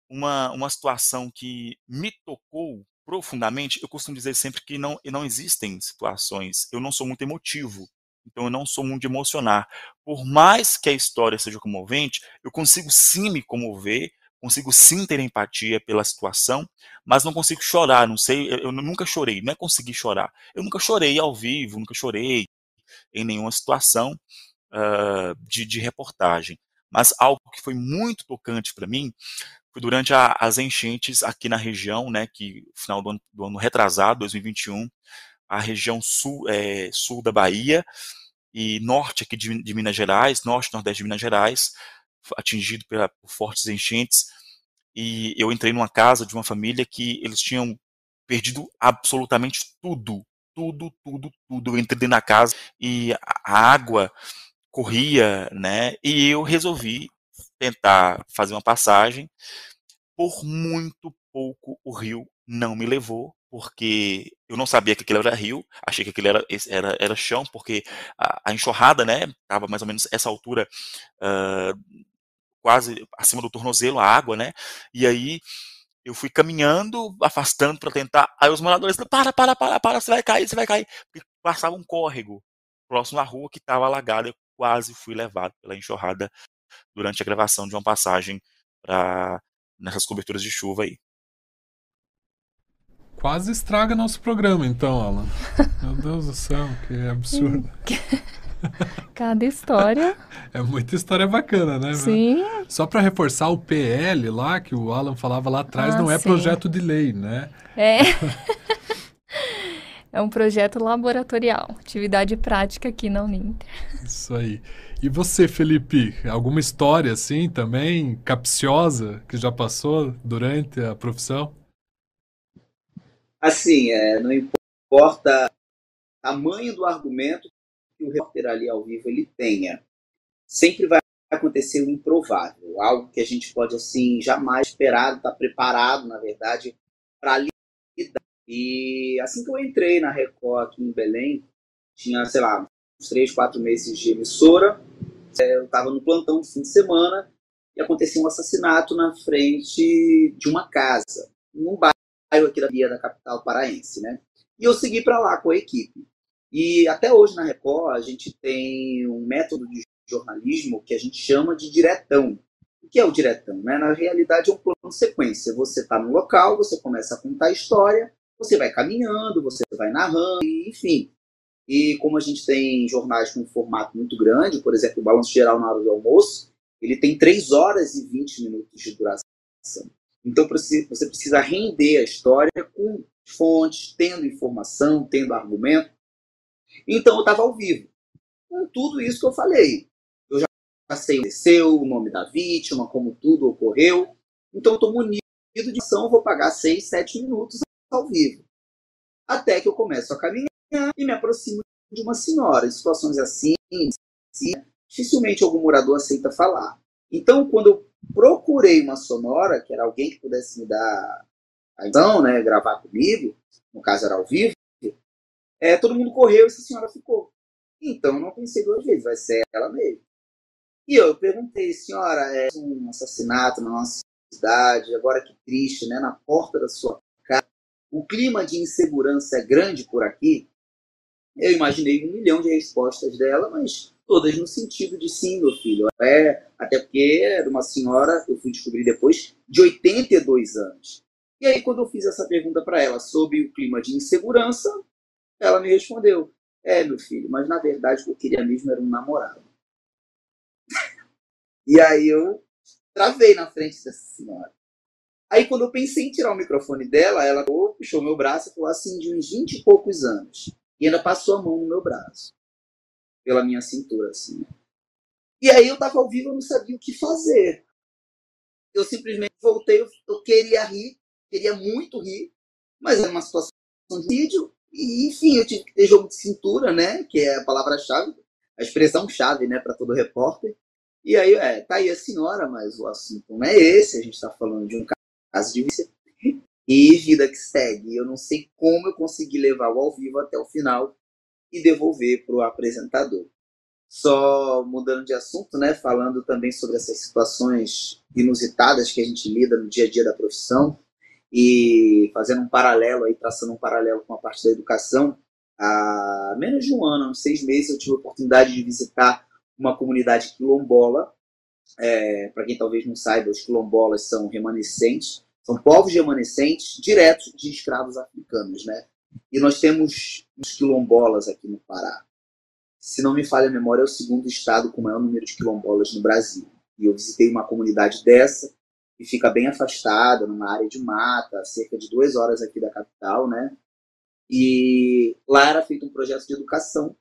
uma, uma situação que me tocou profundamente, eu costumo dizer sempre que não, não existem situações, eu não sou muito emotivo, então eu não sou muito de emocionar. Por mais que a história seja comovente, eu consigo sim me comover consigo sim ter empatia pela situação, mas não consigo chorar, não sei, eu, nunca chorei, não é conseguir chorar. Eu nunca chorei ao vivo, nunca chorei em nenhuma situação uh, de, de, reportagem. Mas algo que foi muito tocante para mim foi durante a, as enchentes aqui na região, né, que final do ano, do ano retrasado, 2021, a região sul, é, sul da Bahia e norte aqui de, de Minas Gerais, norte e nordeste de Minas Gerais, atingido pela, por fortes enchentes, e eu entrei numa casa de uma família que eles tinham perdido absolutamente tudo, tudo, tudo, tudo. Eu entrei na casa e a água corria, né? E eu resolvi tentar fazer uma passagem. Por muito pouco o rio não me levou, porque eu não sabia que aquilo era rio, achei que aquilo era, era, era chão, porque a, a enxurrada, né, estava mais ou menos essa altura uh, quase acima do tornozelo a água, né? E aí eu fui caminhando, afastando para tentar. Aí os moradores para, para, para, para, você vai cair, você vai cair. Porque passava um córrego próximo à rua que estava alagada. Eu quase fui levado pela enxurrada durante a gravação de uma passagem para nessas coberturas de chuva aí. Quase estraga nosso programa, então, Alan. Meu Deus do céu, que absurdo. Cada história. É muita história bacana, né? Sim. Só para reforçar o PL lá, que o Alan falava lá atrás, ah, não é sim. projeto de lei, né? É. é um projeto laboratorial, atividade prática aqui na Uninter. Isso aí. E você, Felipe, alguma história assim também, capciosa, que já passou durante a profissão? Assim, é, não importa o tamanho do argumento o repórter ali ao vivo ele tenha. Sempre vai acontecer o improvável, algo que a gente pode assim jamais esperar, estar tá preparado, na verdade, para lidar. E assim que eu entrei na Record aqui em Belém, tinha, sei lá, uns três, quatro meses de emissora, é, eu estava no plantão no fim de semana e aconteceu um assassinato na frente de uma casa, num bairro aqui da via da capital paraense, né? E eu segui para lá com a equipe. E até hoje na Record a gente tem um método de jornalismo que a gente chama de diretão. O que é o diretão? Né? Na realidade, é um plano sequência. Você está no local, você começa a contar a história, você vai caminhando, você vai narrando, enfim. E como a gente tem jornais com um formato muito grande, por exemplo, o Balanço Geral na hora do almoço, ele tem 3 horas e 20 minutos de duração. Então você precisa render a história com fontes, tendo informação, tendo argumento. Então eu estava ao vivo. Com tudo isso que eu falei. Eu já sei o o nome da vítima, como tudo ocorreu. Então eu estou munido de ação, vou pagar 6, 7 minutos ao vivo. Até que eu começo a caminhar e me aproximo de uma senhora. Em situações assim, dificilmente algum morador aceita falar. Então, quando eu procurei uma sonora, que era alguém que pudesse me dar a então, né, gravar comigo, no caso era ao vivo, é, todo mundo correu e essa senhora ficou. Então, não pensei duas vezes, vai ser ela mesmo. E eu perguntei, senhora, é um assassinato na nossa cidade, agora que triste, né, na porta da sua casa. O clima de insegurança é grande por aqui? Eu imaginei um milhão de respostas dela, mas todas no sentido de sim, meu filho. É, até porque era uma senhora, eu fui descobrir depois, de 82 anos. E aí, quando eu fiz essa pergunta para ela sobre o clima de insegurança, ela me respondeu: É, meu filho, mas na verdade o que eu queria mesmo era um namorado. e aí eu travei na frente dessa senhora. Aí, quando eu pensei em tirar o microfone dela, ela puxou meu braço e falou assim: de uns 20 e poucos anos. E ainda passou a mão no meu braço, pela minha cintura, assim. E aí eu tava ao vivo, eu não sabia o que fazer. Eu simplesmente voltei, eu, eu queria rir, queria muito rir, mas era uma situação de vídeo, e enfim, eu tive que ter jogo de cintura, né? Que é a palavra-chave, a expressão-chave, né, para todo repórter. E aí, é, tá aí a senhora, mas o assunto não é esse, a gente está falando de um caso de vício e vida que segue. Eu não sei como eu consegui levar o ao vivo até o final e devolver para o apresentador. Só mudando de assunto, né, falando também sobre essas situações inusitadas que a gente lida no dia a dia da profissão e fazendo um paralelo aí, traçando um paralelo com a parte da educação, há menos de um ano, seis meses, eu tive a oportunidade de visitar uma comunidade quilombola. É, Para quem talvez não saiba, os quilombolas são remanescentes são povos remanescentes diretos de escravos africanos, né? E nós temos os quilombolas aqui no Pará. Se não me falha a memória, é o segundo estado com o maior número de quilombolas no Brasil. E eu visitei uma comunidade dessa, que fica bem afastada, numa área de mata, cerca de duas horas aqui da capital, né? E lá era feito um projeto de educação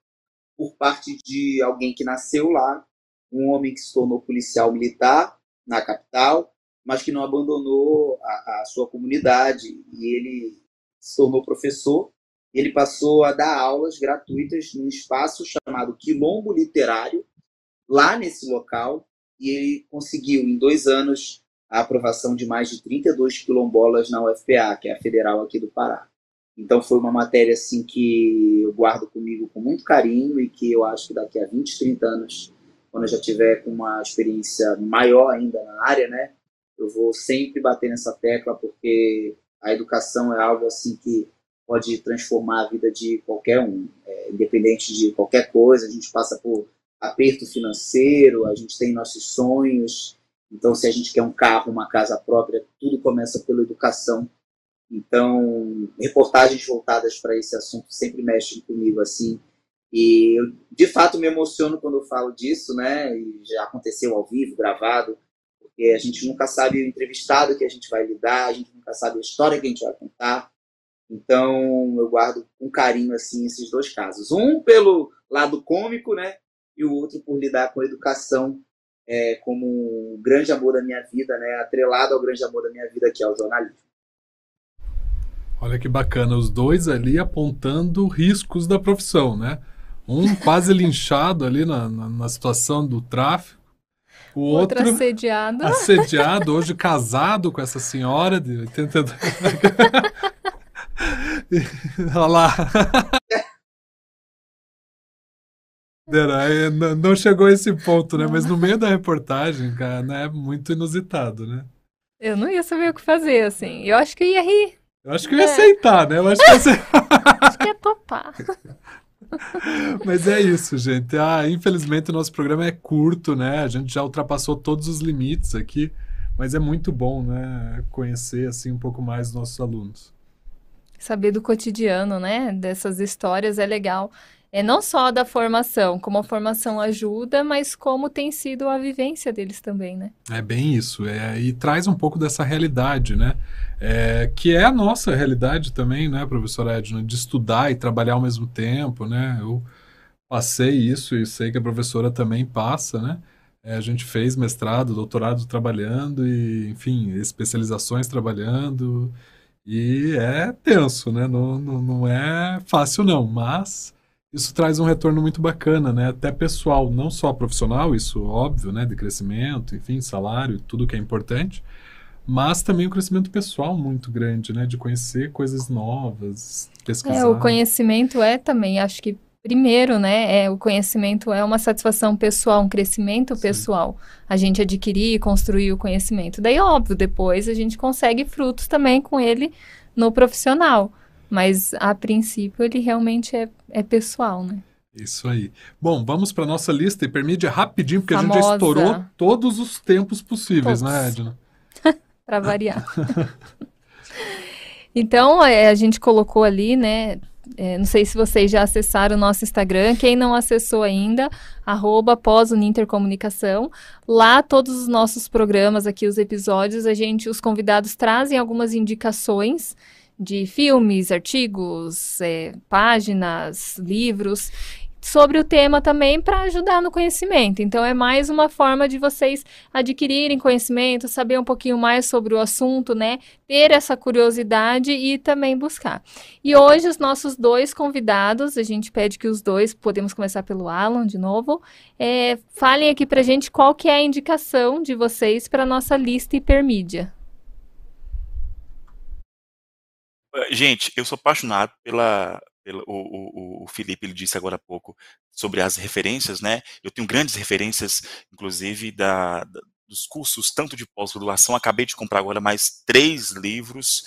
por parte de alguém que nasceu lá, um homem que se tornou policial militar na capital, mas que não abandonou a, a sua comunidade e ele se tornou professor. Ele passou a dar aulas gratuitas num espaço chamado Quilombo Literário, lá nesse local, e ele conseguiu, em dois anos, a aprovação de mais de 32 quilombolas na UFPA, que é a federal aqui do Pará. Então foi uma matéria assim que eu guardo comigo com muito carinho e que eu acho que daqui a 20, 30 anos, quando eu já tiver com uma experiência maior ainda na área, né, eu vou sempre bater nessa tecla porque a educação é algo assim que pode transformar a vida de qualquer um, é, independente de qualquer coisa. A gente passa por aperto financeiro, a gente tem nossos sonhos. Então, se a gente quer um carro, uma casa própria, tudo começa pela educação. Então, reportagens voltadas para esse assunto sempre mexem comigo assim. E eu, de fato, me emociono quando eu falo disso, né? E já aconteceu ao vivo, gravado porque a gente nunca sabe o entrevistado que a gente vai lidar, a gente nunca sabe a história que a gente vai contar. Então, eu guardo com carinho assim esses dois casos. Um pelo lado cômico, né? E o outro por lidar com a educação é, como um grande amor da minha vida, né? Atrelado ao grande amor da minha vida, que é o jornalismo. Olha que bacana, os dois ali apontando riscos da profissão, né? Um quase linchado ali na, na, na situação do tráfico, o outro, outro assediado. Assediado, hoje casado com essa senhora de 82. Olha lá. Não chegou a esse ponto, né? Mas no meio da reportagem, cara, né? É muito inusitado, né? Eu não ia saber o que fazer, assim. Eu acho que eu ia rir. Eu acho que eu ia é. aceitar, né? Eu acho que ia, acho que ia topar. Mas é isso, gente. Ah, infelizmente o nosso programa é curto, né? A gente já ultrapassou todos os limites aqui, mas é muito bom, né? Conhecer assim um pouco mais os nossos alunos. Saber do cotidiano, né? Dessas histórias é legal. É não só da formação, como a formação ajuda, mas como tem sido a vivência deles também, né? É bem isso. É, e traz um pouco dessa realidade, né? É, que é a nossa realidade também, né, professora Edna? De estudar e trabalhar ao mesmo tempo, né? Eu passei isso e sei que a professora também passa, né? É, a gente fez mestrado, doutorado trabalhando e, enfim, especializações trabalhando. E é tenso, né? Não, não, não é fácil, não, mas isso traz um retorno muito bacana, né? Até pessoal, não só profissional, isso óbvio, né? De crescimento, enfim, salário, tudo que é importante, mas também o um crescimento pessoal muito grande, né? De conhecer coisas novas, pesquisar. É, o conhecimento é também, acho que primeiro, né? É, o conhecimento é uma satisfação pessoal, um crescimento Sim. pessoal. A gente adquirir e construir o conhecimento. Daí, óbvio, depois a gente consegue frutos também com ele no profissional. Mas a princípio ele realmente é, é pessoal, né? Isso aí. Bom, vamos para nossa lista hipermídia rapidinho, porque Famosa. a gente já estourou todos os tempos possíveis, né, todos. né, Edna? para variar. então, é, a gente colocou ali, né? É, não sei se vocês já acessaram o nosso Instagram. Quem não acessou ainda, arroba pós-unintercomunicação. Lá, todos os nossos programas aqui, os episódios, a gente, os convidados trazem algumas indicações de filmes, artigos, é, páginas, livros sobre o tema também para ajudar no conhecimento. Então é mais uma forma de vocês adquirirem conhecimento, saber um pouquinho mais sobre o assunto, né? Ter essa curiosidade e também buscar. E hoje os nossos dois convidados, a gente pede que os dois, podemos começar pelo Alan de novo, é, falem aqui para gente qual que é a indicação de vocês para nossa lista hipermídia. Gente, eu sou apaixonado pela, pela o, o, o, Felipe ele disse agora há pouco sobre as referências, né? Eu tenho grandes referências, inclusive da, da dos cursos tanto de pós-graduação. Acabei de comprar agora mais três livros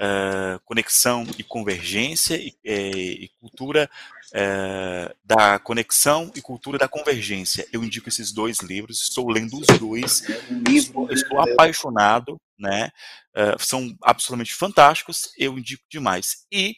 uh, Conexão e Convergência e, e, e Cultura uh, da Conexão e Cultura da Convergência. Eu indico esses dois livros, estou lendo os dois, estou, estou apaixonado, né? Uh, são absolutamente fantásticos, eu indico demais. E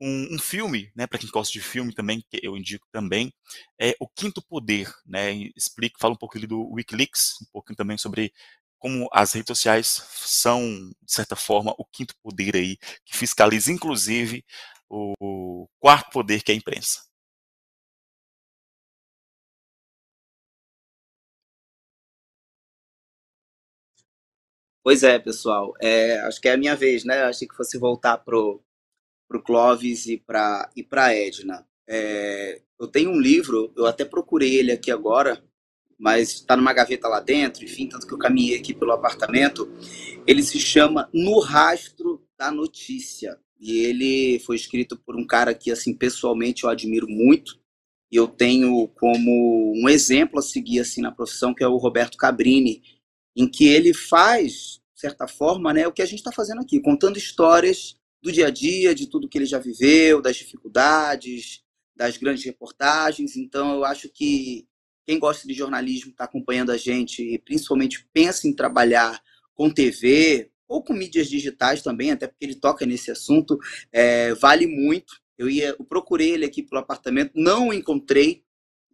um, um, filme, né, para quem gosta de filme também, que eu indico também, é O Quinto Poder, né, explica, fala um pouco do Wikileaks, um pouquinho também sobre como as redes sociais são, de certa forma, o quinto poder aí, que fiscaliza, inclusive, o quarto poder, que é a imprensa. Pois é, pessoal. É, acho que é a minha vez, né? Achei que fosse voltar pro, pro Clóvis e para e pra Edna. É, eu tenho um livro, eu até procurei ele aqui agora, mas está numa gaveta lá dentro, enfim, tanto que eu caminhei aqui pelo apartamento. Ele se chama No Rastro da Notícia. E ele foi escrito por um cara que, assim, pessoalmente eu admiro muito. E eu tenho como um exemplo a seguir, assim, na profissão, que é o Roberto Cabrini, em que ele faz, de certa forma, né, o que a gente está fazendo aqui, contando histórias do dia a dia, de tudo que ele já viveu, das dificuldades, das grandes reportagens. Então, eu acho que quem gosta de jornalismo está acompanhando a gente e principalmente pensa em trabalhar com TV ou com mídias digitais também, até porque ele toca nesse assunto, é, vale muito. Eu ia, eu procurei ele aqui pelo apartamento, não o encontrei.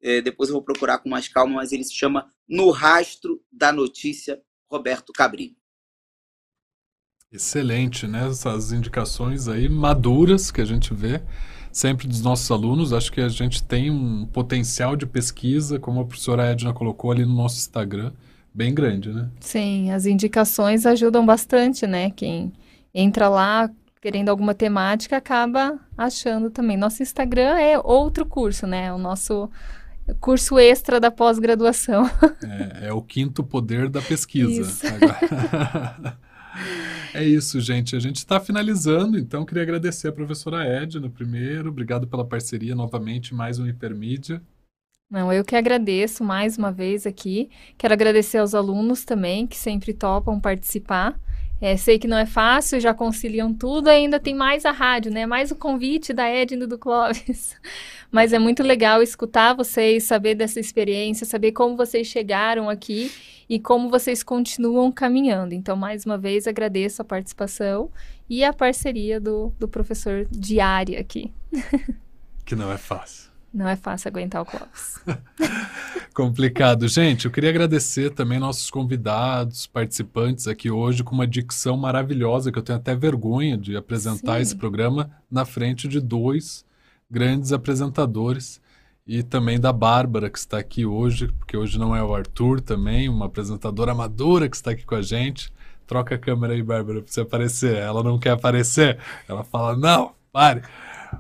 É, depois eu vou procurar com mais calma, mas ele se chama No Rastro da Notícia, Roberto Cabrini. Excelente, né? Essas indicações aí maduras que a gente vê sempre dos nossos alunos. Acho que a gente tem um potencial de pesquisa, como a professora Edna colocou ali no nosso Instagram, bem grande, né? Sim, as indicações ajudam bastante, né? Quem entra lá querendo alguma temática acaba achando também. Nosso Instagram é outro curso, né? O nosso curso extra da pós-graduação. É, é, o quinto poder da pesquisa. É isso, gente. A gente está finalizando, então queria agradecer a professora Edna primeiro. Obrigado pela parceria novamente, mais um Hipermídia. Não, eu que agradeço mais uma vez aqui. Quero agradecer aos alunos também, que sempre topam participar. É, sei que não é fácil, já conciliam tudo, ainda tem mais a rádio, né? Mais o convite da Edna do Clóvis. Mas é muito legal escutar vocês, saber dessa experiência, saber como vocês chegaram aqui e como vocês continuam caminhando. Então, mais uma vez, agradeço a participação e a parceria do, do professor diária aqui. Que não é fácil. Não é fácil aguentar o Clóvis. Complicado. Gente, eu queria agradecer também nossos convidados, participantes aqui hoje, com uma dicção maravilhosa, que eu tenho até vergonha de apresentar Sim. esse programa na frente de dois grandes apresentadores. E também da Bárbara, que está aqui hoje, porque hoje não é o Arthur também, uma apresentadora amadora que está aqui com a gente. Troca a câmera aí, Bárbara, para você aparecer. Ela não quer aparecer. Ela fala, não, pare.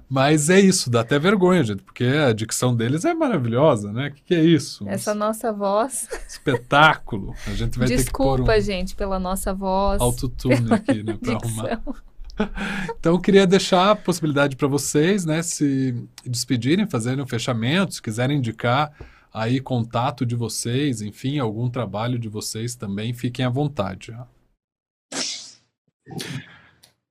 Mas é isso, dá até vergonha, gente, porque a dicção deles é maravilhosa, né? O que, que é isso? Essa nossa voz. espetáculo. A gente vai ter que pôr Desculpa, um gente, pela nossa voz. autotune aqui, né, para arrumar. Então, eu queria deixar a possibilidade para vocês, né, se despedirem, fazerem um fechamento, se quiserem indicar aí contato de vocês, enfim, algum trabalho de vocês também, fiquem à vontade.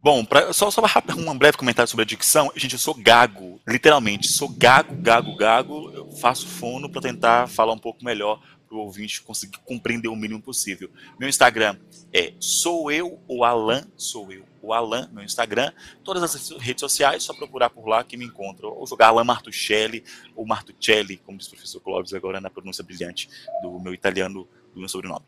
Bom, pra, só, só um breve comentário sobre a dicção. Gente, eu sou gago, literalmente. Sou gago, gago, gago. Eu faço fono para tentar falar um pouco melhor para o ouvinte conseguir compreender o mínimo possível. Meu Instagram é sou eu o Alan, sou eu o Alan, meu Instagram. Todas as redes sociais, só procurar por lá que me encontra. Ou jogar Alan Martuchelli ou Martuccelli, como diz o professor Clóvis agora na pronúncia brilhante do meu italiano, do meu sobrenome.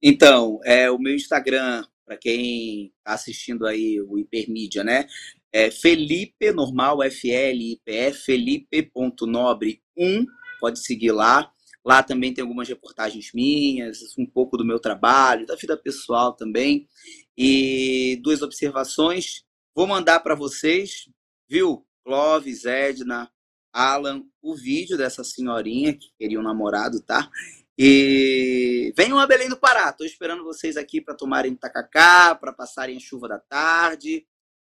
Então, é o meu Instagram, para quem está assistindo aí o Hipermídia, né? É Felipe, normal, F-L-I-P-E, felipe.nobre1, pode seguir lá. Lá também tem algumas reportagens minhas, um pouco do meu trabalho, da vida pessoal também. E duas observações. Vou mandar para vocês, viu? Clóvis, Edna, Alan, o vídeo dessa senhorinha que queria um namorado, tá? E venham a Belém do Pará. Estou esperando vocês aqui para tomarem tacacá, para passarem a chuva da tarde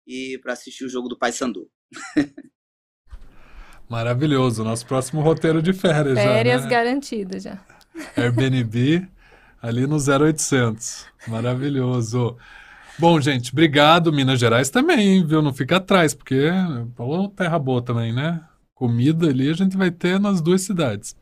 e para assistir o jogo do Paysandu. Maravilhoso, nosso próximo roteiro de férias, Férias já, né? garantidas já. Airbnb ali no 0800. Maravilhoso. Bom, gente, obrigado. Minas Gerais também, hein, viu? Não fica atrás, porque falou terra boa também, né? Comida ali a gente vai ter nas duas cidades.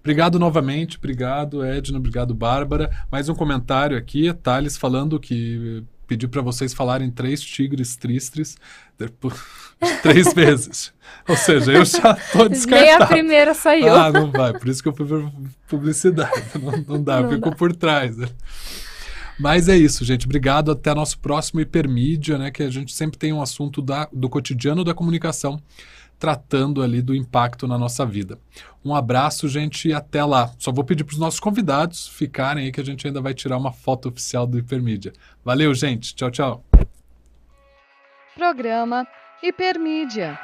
Obrigado novamente, obrigado Edna, obrigado Bárbara. Mais um comentário aqui, Thales falando que pediu para vocês falarem três tigres tristes três vezes. Ou seja, eu já tô Nem a descartado. primeira saiu. Ah, não vai. Por isso que eu fui ver publicidade. Não, não dá, Não ficou por trás. né? Mas é isso, gente. Obrigado. Até nosso próximo Hipermídia, né? Que a gente sempre tem um assunto da, do cotidiano da comunicação tratando ali do impacto na nossa vida. Um abraço, gente, e até lá. Só vou pedir para os nossos convidados ficarem aí que a gente ainda vai tirar uma foto oficial do Hipermídia. Valeu, gente. Tchau, tchau. Programa Hipermídia.